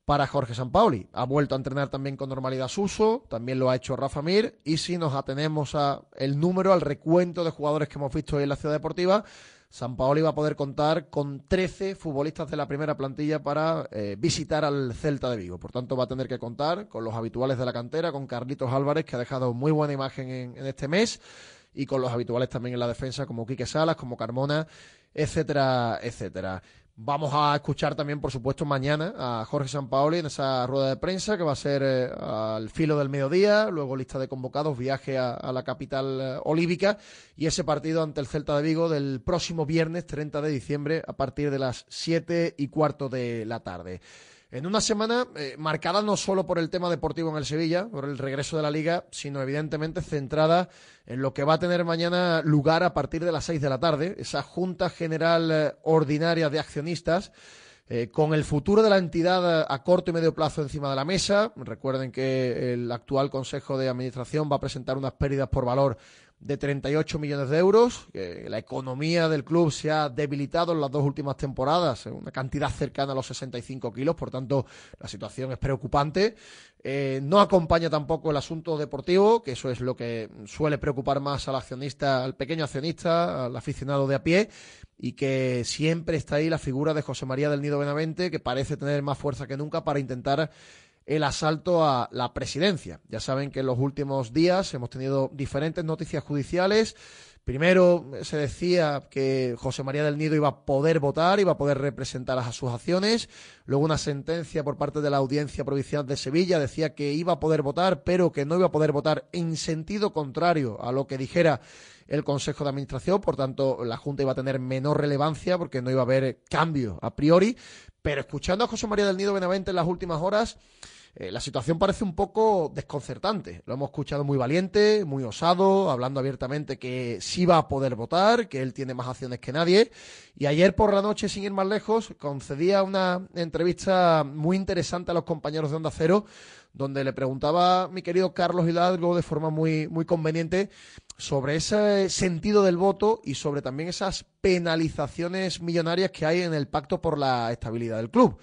para Jorge Sampaoli. Ha vuelto a entrenar también con normalidad Suso, también lo ha hecho Rafa Mir, y si nos atenemos a el número, al recuento de jugadores que hemos visto hoy en la Ciudad Deportiva, Sampaoli va a poder contar con 13 futbolistas de la primera plantilla para eh, visitar al Celta de Vigo. Por tanto, va a tener que contar con los habituales de la cantera, con Carlitos Álvarez, que ha dejado muy buena imagen en este mes y con los habituales también en la defensa como Quique Salas, como Carmona, etcétera, etcétera. Vamos a escuchar también, por supuesto, mañana a Jorge Sampaoli en esa rueda de prensa que va a ser eh, al filo del mediodía, luego lista de convocados, viaje a, la capital eh, olívica y ese partido ante el Celta de Vigo del próximo viernes 30 de diciembre a partir de las 7 y cuarto de la tarde. En una semana eh, marcada no solo por el tema deportivo en el Sevilla, por el regreso de la liga, sino evidentemente centrada en lo que va a tener mañana lugar a partir de las seis de la tarde, esa Junta General eh, Ordinaria de Accionistas. Eh, con el futuro de la entidad a corto y medio plazo encima de la mesa. Recuerden que el actual Consejo de Administración va a presentar unas pérdidas por valor de 38 millones de euros. la economía del club se ha debilitado en las dos últimas temporadas, en una cantidad cercana a los 65 kilos, por tanto la situación es preocupante. Eh, no acompaña tampoco el asunto deportivo, que eso es lo que suele preocupar más al accionista, al pequeño accionista, al aficionado de a pie, y que siempre está ahí la figura de José María del Nido Benavente, que parece tener más fuerza que nunca para intentar el asalto a la presidencia. Ya saben que en los últimos días hemos tenido diferentes noticias judiciales. Primero se decía que José María del Nido iba a poder votar, iba a poder representar a sus acciones. Luego una sentencia por parte de la Audiencia Provincial de Sevilla decía que iba a poder votar, pero que no iba a poder votar en sentido contrario a lo que dijera el Consejo de Administración. Por tanto, la Junta iba a tener menor relevancia porque no iba a haber cambio a priori. Pero escuchando a José María del Nido Benavente en las últimas horas, eh, la situación parece un poco desconcertante. Lo hemos escuchado muy valiente, muy osado, hablando abiertamente que sí va a poder votar, que él tiene más acciones que nadie. Y ayer por la noche, sin ir más lejos, concedía una entrevista muy interesante a los compañeros de Onda Cero, donde le preguntaba mi querido Carlos Hidalgo de forma muy, muy conveniente sobre ese sentido del voto y sobre también esas penalizaciones millonarias que hay en el pacto por la estabilidad del club.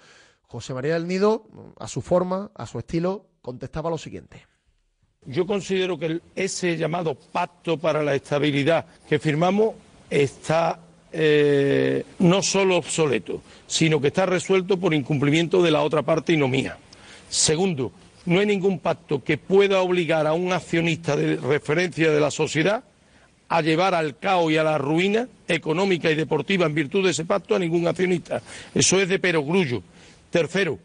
José María del Nido, a su forma, a su estilo, contestaba lo siguiente. Yo considero que ese llamado pacto para la estabilidad que firmamos está eh, no solo obsoleto, sino que está resuelto por incumplimiento de la otra parte y no mía. Segundo, no hay ningún pacto que pueda obligar a un accionista de referencia de la sociedad a llevar al caos y a la ruina económica y deportiva en virtud de ese pacto a ningún accionista. Eso es de perogrullo. Tercero,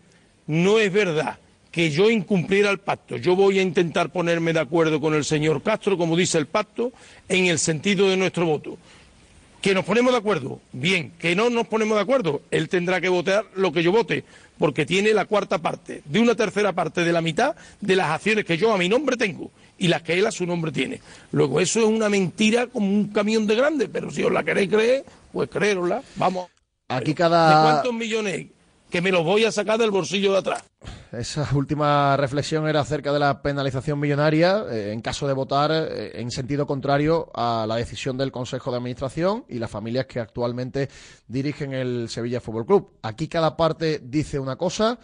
no es verdad que yo incumpliera el pacto. Yo voy a intentar ponerme de acuerdo con el señor Castro, como dice el pacto, en el sentido de nuestro voto. ¿Que nos ponemos de acuerdo? Bien. ¿Que no nos ponemos de acuerdo? Él tendrá que votar lo que yo vote, porque tiene la cuarta parte, de una tercera parte de la mitad de las acciones que yo a mi nombre tengo y las que él a su nombre tiene. Luego, eso es una mentira como un camión de grande, pero si os la queréis creer, pues creérosla. Vamos. Aquí cada... ¿De cuántos millones que me los voy a sacar del bolsillo de atrás. Esa última reflexión era acerca de la penalización millonaria eh, en caso de votar eh, en sentido contrario a la decisión del Consejo de Administración y las familias que actualmente dirigen el Sevilla Fútbol Club. Aquí cada parte dice una cosa,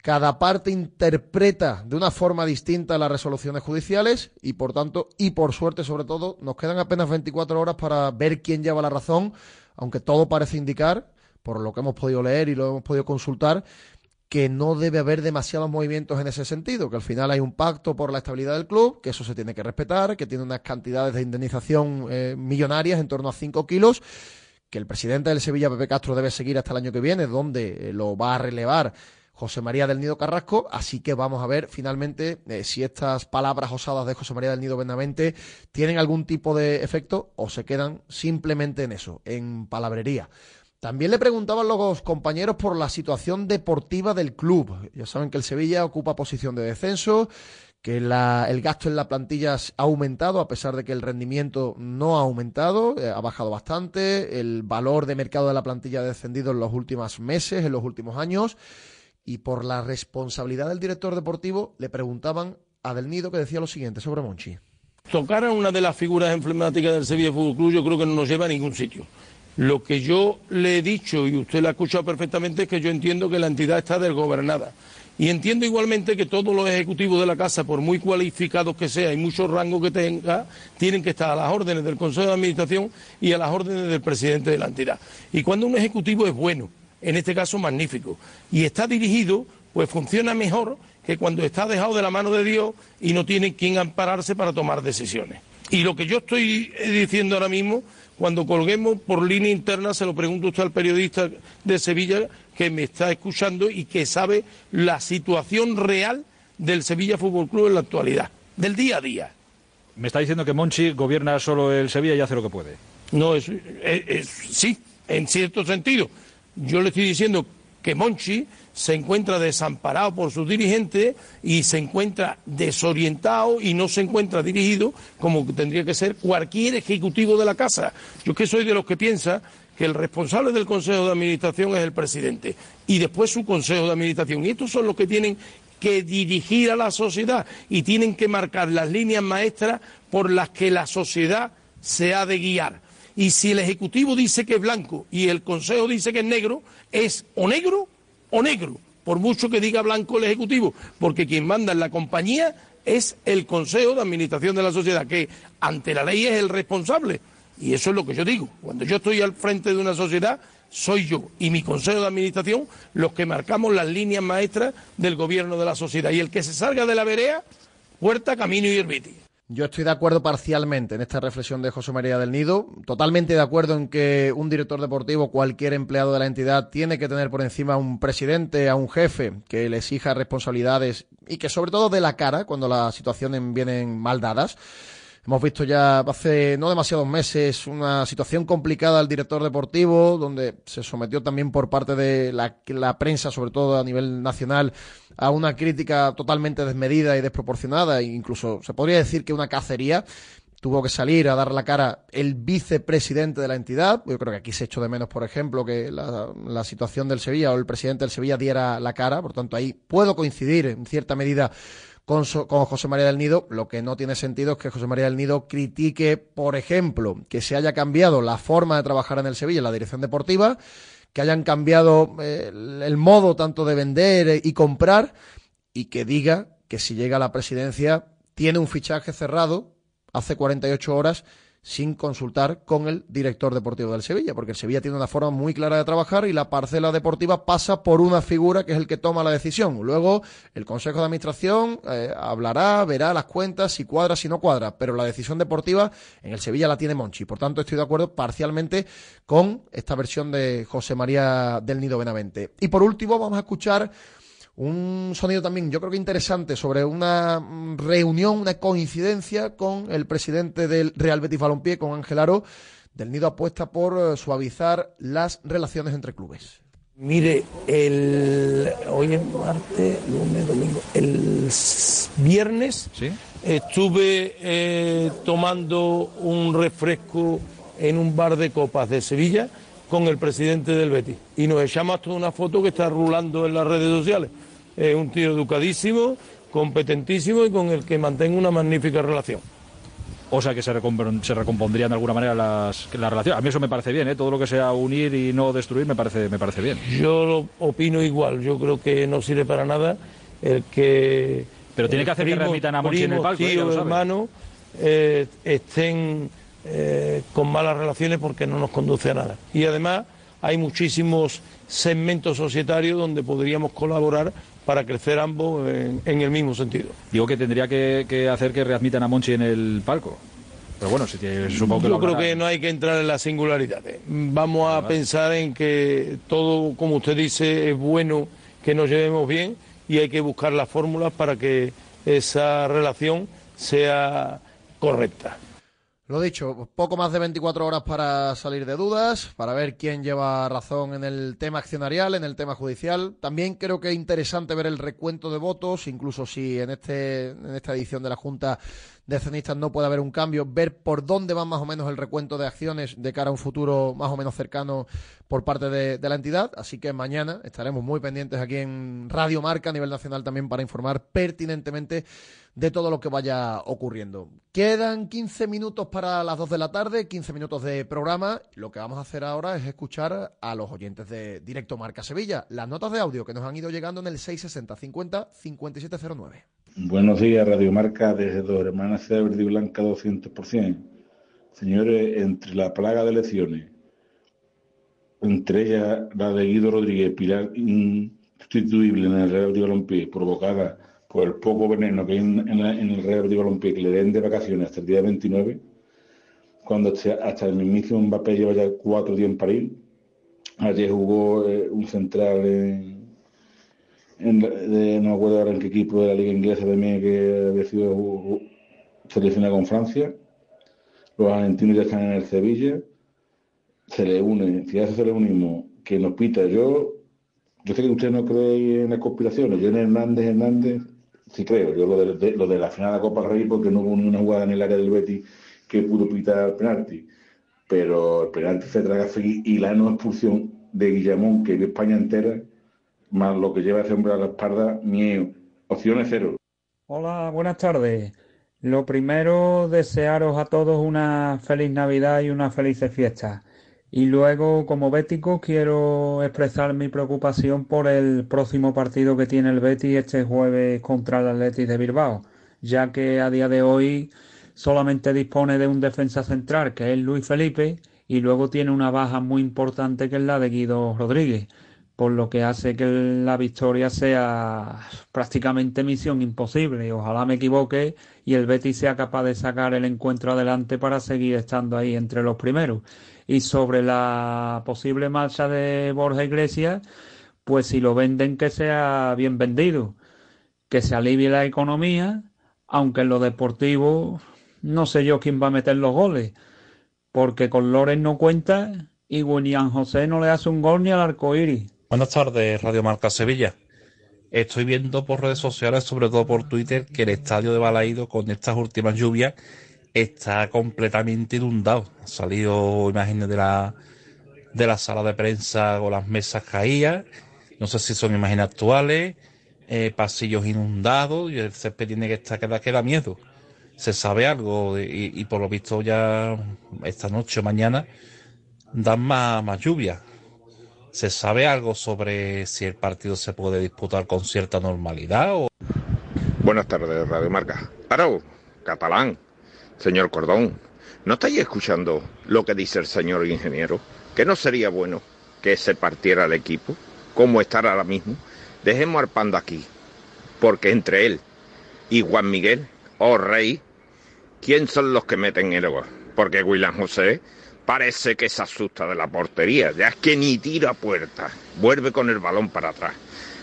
cada parte interpreta de una forma distinta las resoluciones judiciales y por tanto, y por suerte sobre todo, nos quedan apenas 24 horas para ver quién lleva la razón, aunque todo parece indicar, por lo que hemos podido leer y lo hemos podido consultar, que no debe haber demasiados movimientos en ese sentido, que al final hay un pacto por la estabilidad del club, que eso se tiene que respetar, que tiene unas cantidades de indemnización eh, millonarias, en torno a 5 kilos, que el presidente del Sevilla, Pepe Castro, debe seguir hasta el año que viene, donde eh, lo va a relevar José María del Nido Carrasco, así que vamos a ver finalmente eh, si estas palabras osadas de José María del Nido Benavente tienen algún tipo de efecto o se quedan simplemente en eso, en palabrería. También le preguntaban los compañeros por la situación deportiva del club. Ya saben que el Sevilla ocupa posición de descenso, que el gasto en la plantilla ha aumentado a pesar de que el rendimiento no ha aumentado, eh, ha bajado bastante, el valor de mercado de la plantilla ha descendido en los últimos meses, en los últimos años, y por la responsabilidad del director deportivo le preguntaban a Del Nido que decía lo siguiente sobre Monchi. Tocar a una de las figuras emblemáticas del Sevilla Fútbol Club yo creo que no nos lleva a ningún sitio. Lo que yo le he dicho, y usted lo ha escuchado perfectamente, es que yo entiendo que la entidad está desgobernada. Y entiendo igualmente que todos los ejecutivos de la Casa, por muy cualificados que sea y mucho rango que tenga, tienen que estar a las órdenes del Consejo de Administración y a las órdenes del presidente de la entidad. Y cuando un ejecutivo es bueno, en este caso magnífico, y está dirigido, pues funciona mejor que cuando está dejado de la mano de Dios y no tiene quien ampararse para tomar decisiones. Y lo que yo estoy diciendo ahora mismo cuando colguemos por línea interna, se lo pregunto usted al periodista de Sevilla que me está escuchando y que sabe la situación real del Sevilla Fútbol Club en la actualidad, del día a día. Me está diciendo que Monchi gobierna solo el Sevilla y hace lo que puede. No, es, sí, en cierto sentido. Yo le estoy diciendo que Monchi se encuentra desamparado por sus dirigentes y se encuentra desorientado y no se encuentra dirigido como tendría que ser cualquier ejecutivo de la casa. Yo que soy de los que piensa que el responsable del Consejo de Administración es el presidente y después su Consejo de Administración. Y estos son los que tienen que dirigir a la sociedad y tienen que marcar las líneas maestras por las que la sociedad se ha de guiar. Y si el Ejecutivo dice que es blanco y el Consejo dice que es negro, es o negro o negro, por mucho que diga blanco el Ejecutivo, porque quien manda en la compañía es el Consejo de Administración de la sociedad, que ante la ley es el responsable. Y eso es lo que yo digo. Cuando yo estoy al frente de una sociedad, soy yo y mi Consejo de Administración los que marcamos las líneas maestras del gobierno de la sociedad. Y el que se salga de la vereda, puerta, camino y herbiti. Yo estoy de acuerdo parcialmente en esta reflexión de José María del Nido, totalmente de acuerdo en que un director deportivo, cualquier empleado de la entidad, tiene que tener por encima a un presidente, a un jefe, que le exija responsabilidades y que sobre todo dé la cara cuando las situaciones vienen mal dadas. Hemos visto ya hace no demasiados meses una situación complicada al director deportivo, donde se sometió también por parte de la, prensa, sobre todo a nivel nacional, a una crítica totalmente desmedida y desproporcionada, e incluso se podría decir que una cacería. Tuvo que salir a dar la cara el vicepresidente de la entidad. Yo creo que aquí se echó de menos, por ejemplo, que la, la situación del Sevilla o el presidente del Sevilla diera la cara. Por tanto, ahí puedo coincidir en cierta medida con, José María del Nido. Lo que no tiene sentido es que José María del Nido critique, por ejemplo, que se haya cambiado la forma de trabajar en el Sevilla, en la dirección deportiva, que hayan cambiado eh, el modo tanto de vender y comprar y que diga que si llega a la presidencia tiene un fichaje cerrado hace 48 horas sin consultar con el director deportivo del Sevilla, porque el Sevilla tiene una forma muy clara de trabajar y la parcela deportiva pasa por una figura que es el que toma la decisión. Luego el Consejo de Administración eh, hablará, verá las cuentas, si cuadra, si no cuadra, pero la decisión deportiva en el Sevilla la tiene Monchi. Por tanto, estoy de acuerdo parcialmente con esta versión de José María del Nido Benavente. Y por último, vamos a escuchar un sonido también, yo creo que interesante, sobre una reunión, una coincidencia con el presidente del Real Betis Balompié, con Ángel Aro, del Nido apuesta por eh, suavizar las relaciones entre clubes. Mire, el, hoy es martes, lunes, domingo, el viernes estuve eh, tomando un refresco en un bar de copas de Sevilla con el presidente del Betis. Y nos echamos hasta una foto que está rulando en las redes sociales. Es un tío educadísimo, competentísimo y con el que mantengo una magnífica relación. O sea que se, se recompondrían de alguna manera las, las relaciones. A mí eso me parece bien, ¿eh? todo lo que sea unir y no destruir me parece, me parece bien. Yo lo opino igual, yo creo que no sirve para nada el que... Pero tiene que eh, hacer que primos- readmitan a Monchi en el palco, ¿eh? Eh, estén eh, con malas relaciones porque no nos conduce a nada. Y además hay muchísimos segmentos societarios donde podríamos colaborar para crecer ambos en, en el mismo sentido. Digo que tendría que, que hacer que readmitan a Monchi en el palco. Pero bueno, si tiene- supongo que Yo lo creo que no hay que entrar en las singularidades. Vamos a pensar en que todo, como usted dice, es bueno que nos llevemos bien y hay que buscar las fórmulas para que esa relación sea correcta. Lo dicho, poco más de 24 horas para salir de dudas, para ver quién lleva razón en el tema accionarial, en el tema judicial. También creo que es interesante ver el recuento de votos, incluso si en, este, en esta edición de la Junta de Accionistas no puede haber un cambio, ver por dónde va más o menos el recuento de acciones de cara a un futuro más o menos cercano por parte de, de la entidad. Así que mañana estaremos muy pendientes aquí en Radio Marca a nivel nacional también para informar pertinentemente de todo lo que vaya ocurriendo. Quedan 15 minutos para las 2 de la tarde, 15 minutos de programa. Lo que vamos a hacer ahora es escuchar a los oyentes de Directo Marca Sevilla, las notas de audio que nos han ido llegando en el 660 50 5709. Buenos días, Radio Marca, desde Dos Hermanas Ciudad Verde y Blanca 200%. Señores, entre la plaga de elecciones, entre ellas la de Guido Rodríguez, pilar insustituible en el Real Betis Balompié, provocada por el poco veneno que hay en, la- en el Real Betis Balompié, que le den de vacaciones hasta el día 29, cuando hasta el mismísimo Mbappé lleva ya cuatro días en París. Ayer jugó eh, un central en, no me acuerdo ahora en qué equipo de la liga inglesa también que había sido seleccionado con Francia. Los argentinos ya están en el Sevilla. Se le une, si a eso se le unimos, que nos pita. Yo, yo sé que usted no cree en las conspiraciones. Yo en Hernández, Hernández, sí creo. Yo lo de, lo de la final de la Copa Rey, porque no hubo ni una jugada en el área del Betis que pudo pitar el penalti. Pero el penalti se traga y la no expulsión de Guillamón, que vio España entera, más lo que lleva ese hombre a la espalda, mío. Opciones cero. Hola, buenas tardes. Lo primero, desearos a todos una feliz Navidad y una feliz fiesta. Y luego, como bético, quiero expresar mi preocupación por el próximo partido que tiene el Betis este jueves contra el Athletic de Bilbao, ya que a día de hoy solamente dispone de un defensa central, que es Luis Felipe, y luego tiene una baja muy importante que es la de Guido Rodríguez por lo que hace que la victoria sea prácticamente misión imposible. Ojalá me equivoque y el Betis sea capaz de sacar el encuentro adelante para seguir estando ahí entre los primeros. Y sobre la posible marcha de Borja Iglesias, pues si lo venden que sea bien vendido, que se alivie la economía, aunque en lo deportivo no sé yo quién va a meter los goles, porque con Loren no cuenta y William José no le hace un gol ni al arcoíris. Buenas tardes, Radio Marca Sevilla. Estoy viendo por redes sociales, sobre todo por Twitter, que el estadio de Balaído con estas últimas lluvias está completamente inundado. Han salido imágenes de la, de la sala de prensa con las mesas caídas. No sé si son imágenes actuales, eh, pasillos inundados y el césped tiene que estar que da, que da miedo. Se sabe algo y, y por lo visto ya esta noche o mañana dan más, más lluvia. ¿Se sabe algo sobre si el partido se puede disputar con cierta normalidad o Buenas tardes, Radio Marca. Arau, catalán. Señor Cordón, ¿no estáis escuchando lo que dice el señor ingeniero? ¿Que no sería bueno que se partiera el equipo, como está ahora mismo? Dejemos al panda aquí, porque entre él y Juan Miguel, o Rey, ¿quién son los que meten el gol? Porque William José parece que se asusta de la portería, ya es que ni tira puerta, vuelve con el balón para atrás.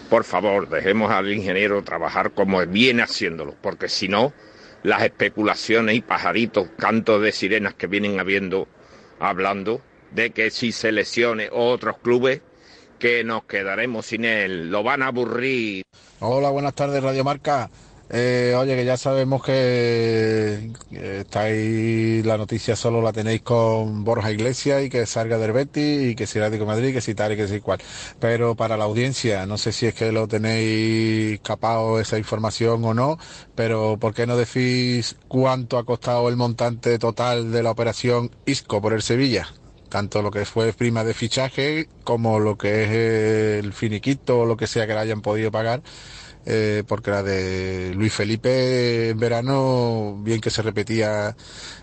Por favor, dejemos al ingeniero trabajar como viene haciéndolo, porque si no, las especulaciones y pajaritos, cantos de sirenas que vienen habiendo, hablando de que si se lesione otros clubes, que nos quedaremos sin él, lo van a aburrir. Hola, buenas tardes, Radio Marca. Eh, oye, que ya sabemos que, estáis, la noticia solo la tenéis con Borja Iglesias y que salga del Betis y que si Atlético de Madrid, que si tal y que si cual. Pero para la audiencia, no sé si es que lo tenéis capado esa información o no, pero ¿por qué no decís cuánto ha costado el montante total de la operación Isco por el Sevilla? Tanto lo que fue prima de fichaje como lo que es el finiquito o lo que sea que le hayan podido pagar eh, porque la de Luis Felipe en verano, bien que se repetía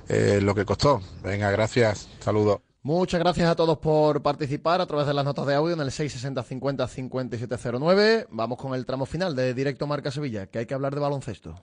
eh, lo que costó. Venga, gracias, saludos. Muchas gracias a todos por participar a través de las notas de audio en el 660 50 5709. Vamos con el tramo final de Directo Marca Sevilla, que hay que hablar de baloncesto.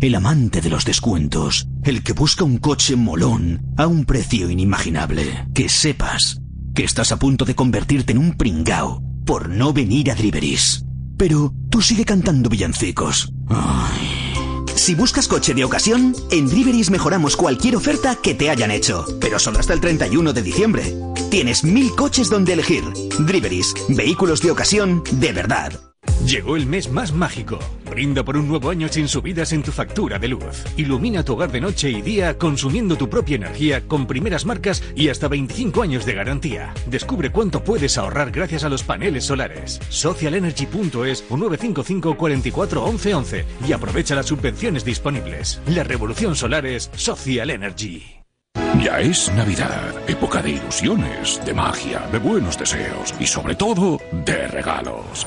el amante de los descuentos, el que busca un coche molón a un precio inimaginable. Que sepas que estás a punto de convertirte en un pringao por no venir a Driveris. Pero tú sigue cantando villancicos. Si buscas coche de ocasión, en Driveris mejoramos cualquier oferta que te hayan hecho, pero solo hasta el 31 de diciembre. Tienes mil coches donde elegir. Driveris, vehículos de ocasión de verdad. Llegó el mes más mágico. Brinda por un nuevo año sin subidas en tu factura de luz. Ilumina tu hogar de noche y día consumiendo tu propia energía con primeras marcas y hasta 25 años de garantía. Descubre cuánto puedes ahorrar gracias a los paneles solares. Socialenergy.es o 955 44 11 11 y aprovecha las subvenciones disponibles. La revolución solar es Social Energy. Ya es Navidad, época de ilusiones, de magia, de buenos deseos y sobre todo de regalos.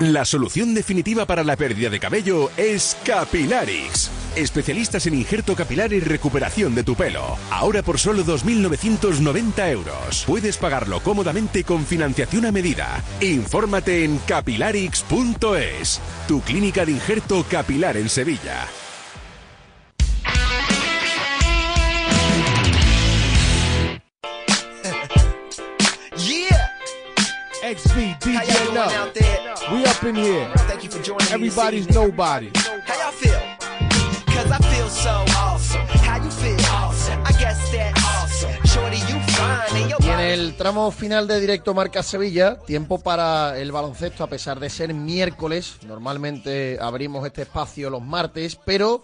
La solución definitiva para la pérdida de cabello es Capilarix. Especialistas en injerto capilar y recuperación de tu pelo. Ahora por solo 2.990 euros. Puedes pagarlo cómodamente con financiación a medida. Infórmate en capilarix.es. Tu clínica de injerto capilar en Sevilla. XV, How y'all DJ doing Nut. out there? We up in here. Thank you for joining Everybody's nobody. How y'all feel? Cause I feel so awesome. How you feel? Awesome. I guess that's awesome. Shorty, you fine and your Y en el tramo final de Directo Marca Sevilla, tiempo para el baloncesto, a pesar de ser miércoles. Normalmente abrimos este espacio los martes, pero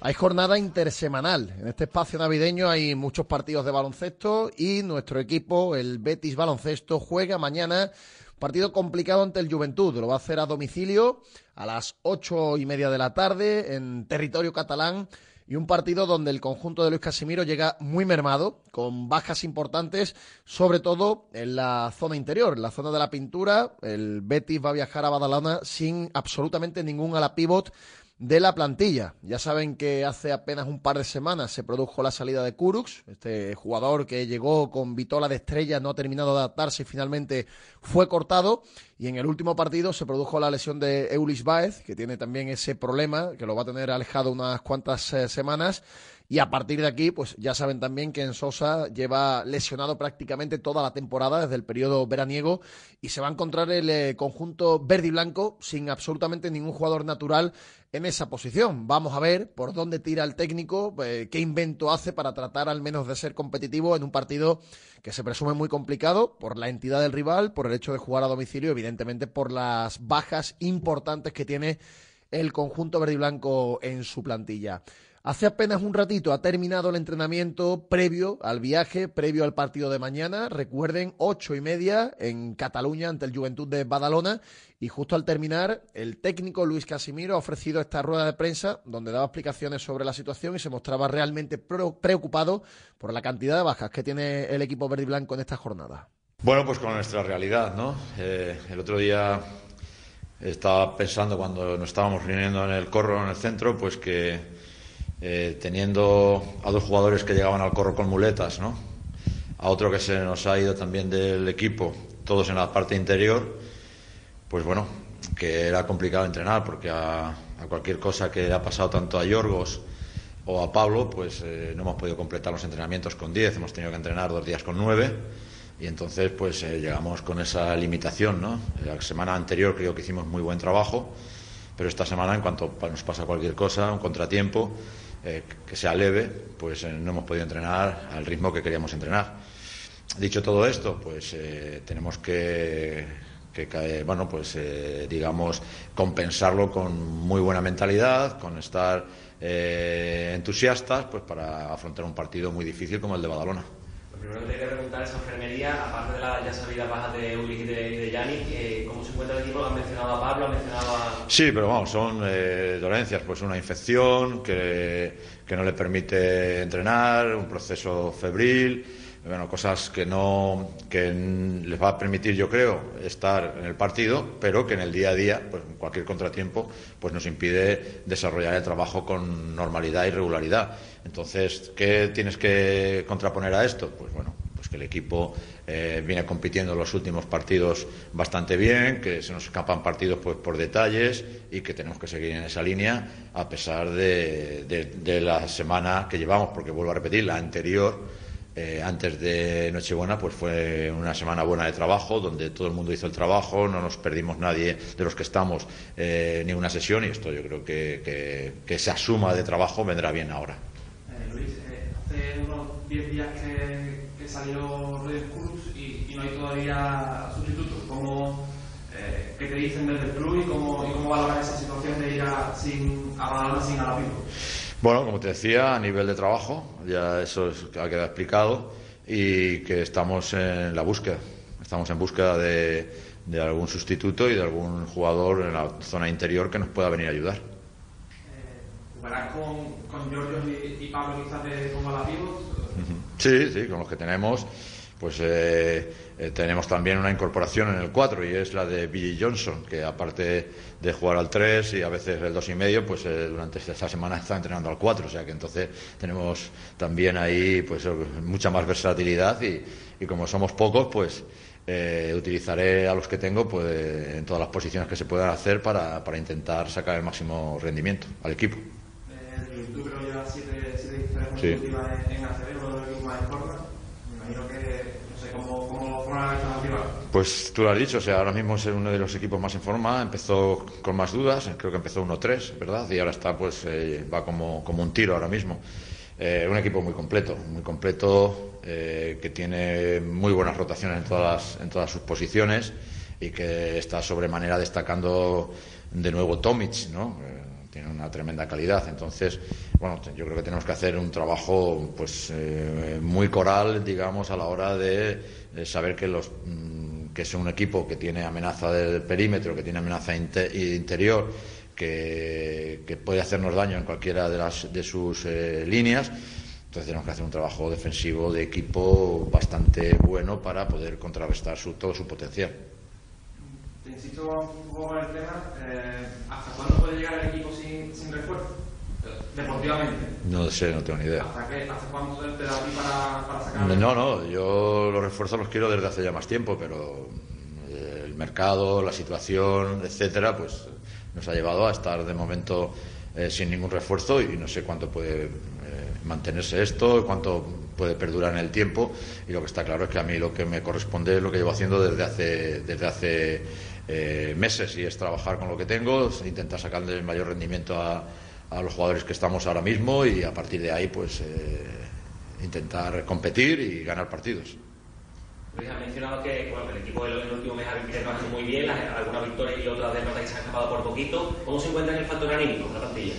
hay jornada intersemanal. En este espacio navideño hay muchos partidos de baloncesto y nuestro equipo, el Betis Baloncesto, juega mañana partido complicado ante el Juventud. Lo va a hacer a domicilio a las ocho y media de la tarde en territorio catalán y un partido donde el conjunto de Luis Casimiro llega muy mermado, con bajas importantes, sobre todo en la zona interior, en la zona de la pintura. El Betis va a viajar a Badalona sin absolutamente ningún ala pivot de la plantilla. Ya saben que hace apenas un par de semanas se produjo la salida de Kurux, este jugador que llegó con vitola de estrella, no ha terminado de adaptarse y finalmente fue cortado. Y en el último partido se produjo la lesión de Eulis Baez, que tiene también ese problema, que lo va a tener alejado unas cuantas eh, semanas. Y a partir de aquí, pues ya saben también que en Sosa lleva lesionado prácticamente toda la temporada desde el periodo veraniego y se va a encontrar el eh, conjunto verde y blanco sin absolutamente ningún jugador natural en esa posición. Vamos a ver por dónde tira el técnico, eh, qué invento hace para tratar al menos de ser competitivo en un partido que se presume muy complicado por la entidad del rival, por el hecho de jugar a domicilio, evidentemente por las bajas importantes que tiene el conjunto verde y blanco en su plantilla. Hace apenas un ratito ha terminado el entrenamiento previo al viaje, previo al partido de mañana. Recuerden, ocho y media en Cataluña ante el Juventud de Badalona. Y justo al terminar, el técnico Luis Casimiro ha ofrecido esta rueda de prensa donde daba explicaciones sobre la situación y se mostraba realmente preocupado por la cantidad de bajas que tiene el equipo verde y blanco en esta jornada. Bueno, pues con nuestra realidad, ¿no? Eh, el otro día estaba pensando cuando nos estábamos reuniendo en el corro, en el centro, pues que eh, teniendo a dos jugadores que llegaban al corro con muletas, ¿no? a otro que se nos ha ido también del equipo, todos en la parte interior, pues bueno, que era complicado entrenar porque a, cualquier cosa que ha pasado tanto a Yorgos o a Pablo, pues eh, no hemos podido completar los entrenamientos con 10, hemos tenido que entrenar dos días con 9 y entonces pues eh, llegamos con esa limitación, ¿no? La semana anterior creo que hicimos muy buen trabajo, pero esta semana en cuanto nos pasa cualquier cosa, un contratiempo, eh, que sea leve, pues eh, no hemos podido entrenar al ritmo que queríamos entrenar. Dicho todo esto, pues eh, tenemos que, que bueno, pues digamos, compensarlo con muy buena mentalidad, con estar entusiastas, pues para afrontar un partido muy difícil como el de Badalona. Primero que te quería preguntar es enfermería, aparte de la ya sabida baja de Ulrich y de, Yannick, eh, ¿cómo se encuentra el equipo? Han mencionado a Pablo, han mencionado a... Sí, pero vamos, son eh, dolencias, pues una infección que, que no le permite entrenar, un proceso febril, bueno, cosas que no que les va a permitir, yo creo, estar en el partido, pero que en el día a día, pues cualquier contratiempo, pues nos impide desarrollar el trabajo con normalidad y regularidad. Entonces, ¿qué tienes que contraponer a esto? Pues bueno, pues que el equipo eh, viene compitiendo en los últimos partidos bastante bien, que se nos escapan partidos pues por detalles y que tenemos que seguir en esa línea a pesar de la semana que llevamos, porque vuelvo a repetir, la anterior, eh, antes de Nochebuena, pues fue una semana buena de trabajo, donde todo el mundo hizo el trabajo, no nos perdimos nadie de los que estamos eh, ni una sesión y esto yo creo que, que, que esa suma de trabajo vendrá bien ahora. Luis, hace unos 10 días que, salió Rodríguez Cruz y, no hay todavía sustitutos. ¿Cómo, eh, ¿Qué te dicen desde el club y cómo, y cómo valoran esa situación de ir a, sin, a Badalona sin? Bueno, como te decía, a nivel de trabajo, ya eso es- ha quedado explicado y que estamos en la búsqueda. Estamos en búsqueda de, de algún sustituto y de algún jugador en la zona interior que nos pueda venir a ayudar. ¿Jugarás con, con Giorgio y, y Pablo quizás de? Sí, sí, con los que tenemos, pues eh, eh, tenemos también una incorporación en el 4 y es la de Billy Johnson, que aparte de jugar al 3 y a veces el 2 y medio, pues eh, durante esta semana está entrenando al 4, o sea que entonces tenemos también ahí pues eh, mucha más versatilidad y, y como somos pocos, pues eh, utilizaré a los que tengo pues en todas las posiciones que se puedan hacer para, para intentar sacar el máximo rendimiento al equipo. Eh, tú creo que llevas 7 diferencias Sí. consecutivas en, en ACB, uno de los equipos más en forma. Me imagino que, cómo, cómo, la. Pues tú lo has dicho, o sea, ahora mismo es uno de los equipos más en forma, empezó con más dudas, creo que empezó 1-3, ¿verdad? Y ahora está, pues, eh, va como, como un tiro ahora mismo. Eh, un equipo muy completo, muy completo, eh, que tiene muy buenas rotaciones en todas, en todas sus posiciones y que está sobremanera destacando de nuevo Tomic, ¿no? Eh, tiene una tremenda calidad. Entonces, bueno, yo creo que tenemos que hacer un trabajo pues eh, muy coral, digamos, a la hora de, de saber que los mm, que es un equipo que tiene amenaza del perímetro, que tiene amenaza inte- interior, que, que puede hacernos daño en cualquiera de, las, de sus eh, líneas. Entonces tenemos que hacer un trabajo defensivo de equipo bastante bueno para poder contrarrestar su, todo su potencial. Te insisto un poco con el tema. eh, ¿Hasta cuándo puede llegar el equipo sin, sin refuerzo? Deportivamente. No sé, no tengo ni idea. ¿Hasta, qué, ¿Hasta cuándo te da a ti para, para sacar? No, no, yo los refuerzos los quiero desde hace ya más tiempo, pero eh, el mercado, la situación, etcétera, pues nos ha llevado a estar de momento eh, sin ningún refuerzo y no sé cuánto puede eh, mantenerse esto, cuánto puede perdurar en el tiempo y lo que está claro es que a mí lo que me corresponde es lo que llevo haciendo desde hace desde hace eh, meses y es trabajar con lo que tengo, intentar sacarle el mayor rendimiento a, a los jugadores que estamos ahora mismo y a partir de ahí pues eh, intentar competir y ganar partidos. Luis, has mencionado que, bueno, el equipo en el último mes ha viene trabajando muy bien, algunas victorias y otras derrotas que se han escapado por poquito. ¿Cómo se encuentra en el factor anímico la plantilla?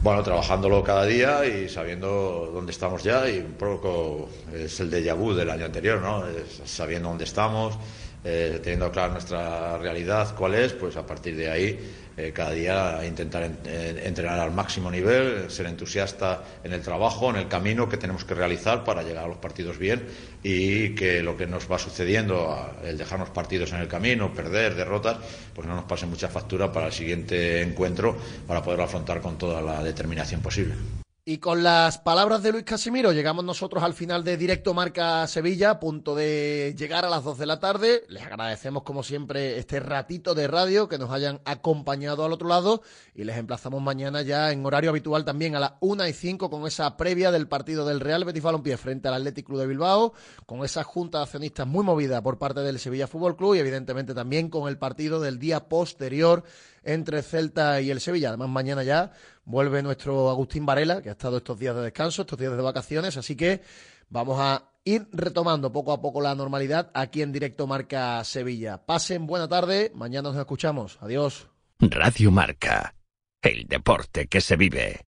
Bueno, trabajándolo cada día y sabiendo dónde estamos ya y un poco es el déjà vu del año anterior, ¿no? Es sabiendo dónde estamos, eh, teniendo clara nuestra realidad cuál es, pues a partir de ahí eh, cada día intentar en- entrenar al máximo nivel, ser entusiasta en el trabajo, en el camino que tenemos que realizar para llegar a los partidos bien y que lo que nos va sucediendo, el dejarnos partidos en el camino, perder, derrotas, pues no nos pase mucha factura para el siguiente encuentro para poderlo afrontar con toda la determinación posible. Y con las palabras de Luis Casimiro llegamos nosotros al final de Directo Marca Sevilla, a punto de llegar a las 2 de la tarde. Les agradecemos como siempre este ratito de radio que nos hayan acompañado al otro lado y les emplazamos mañana ya en horario habitual también a las 1 y 5 con esa previa del partido del Real Betis Balompié frente al Athletic Club de Bilbao, con esa junta de accionistas muy movida por parte del Sevilla Fútbol Club y evidentemente también con el partido del día posterior entre Celta y el Sevilla. Además, mañana ya vuelve nuestro Agustín Varela, que ha estado estos días de descanso, estos días de vacaciones, así que vamos a ir retomando poco a poco la normalidad aquí en directo Marca Sevilla. Pasen buena tarde, mañana nos escuchamos. Adiós. Radio Marca. El deporte que se vive.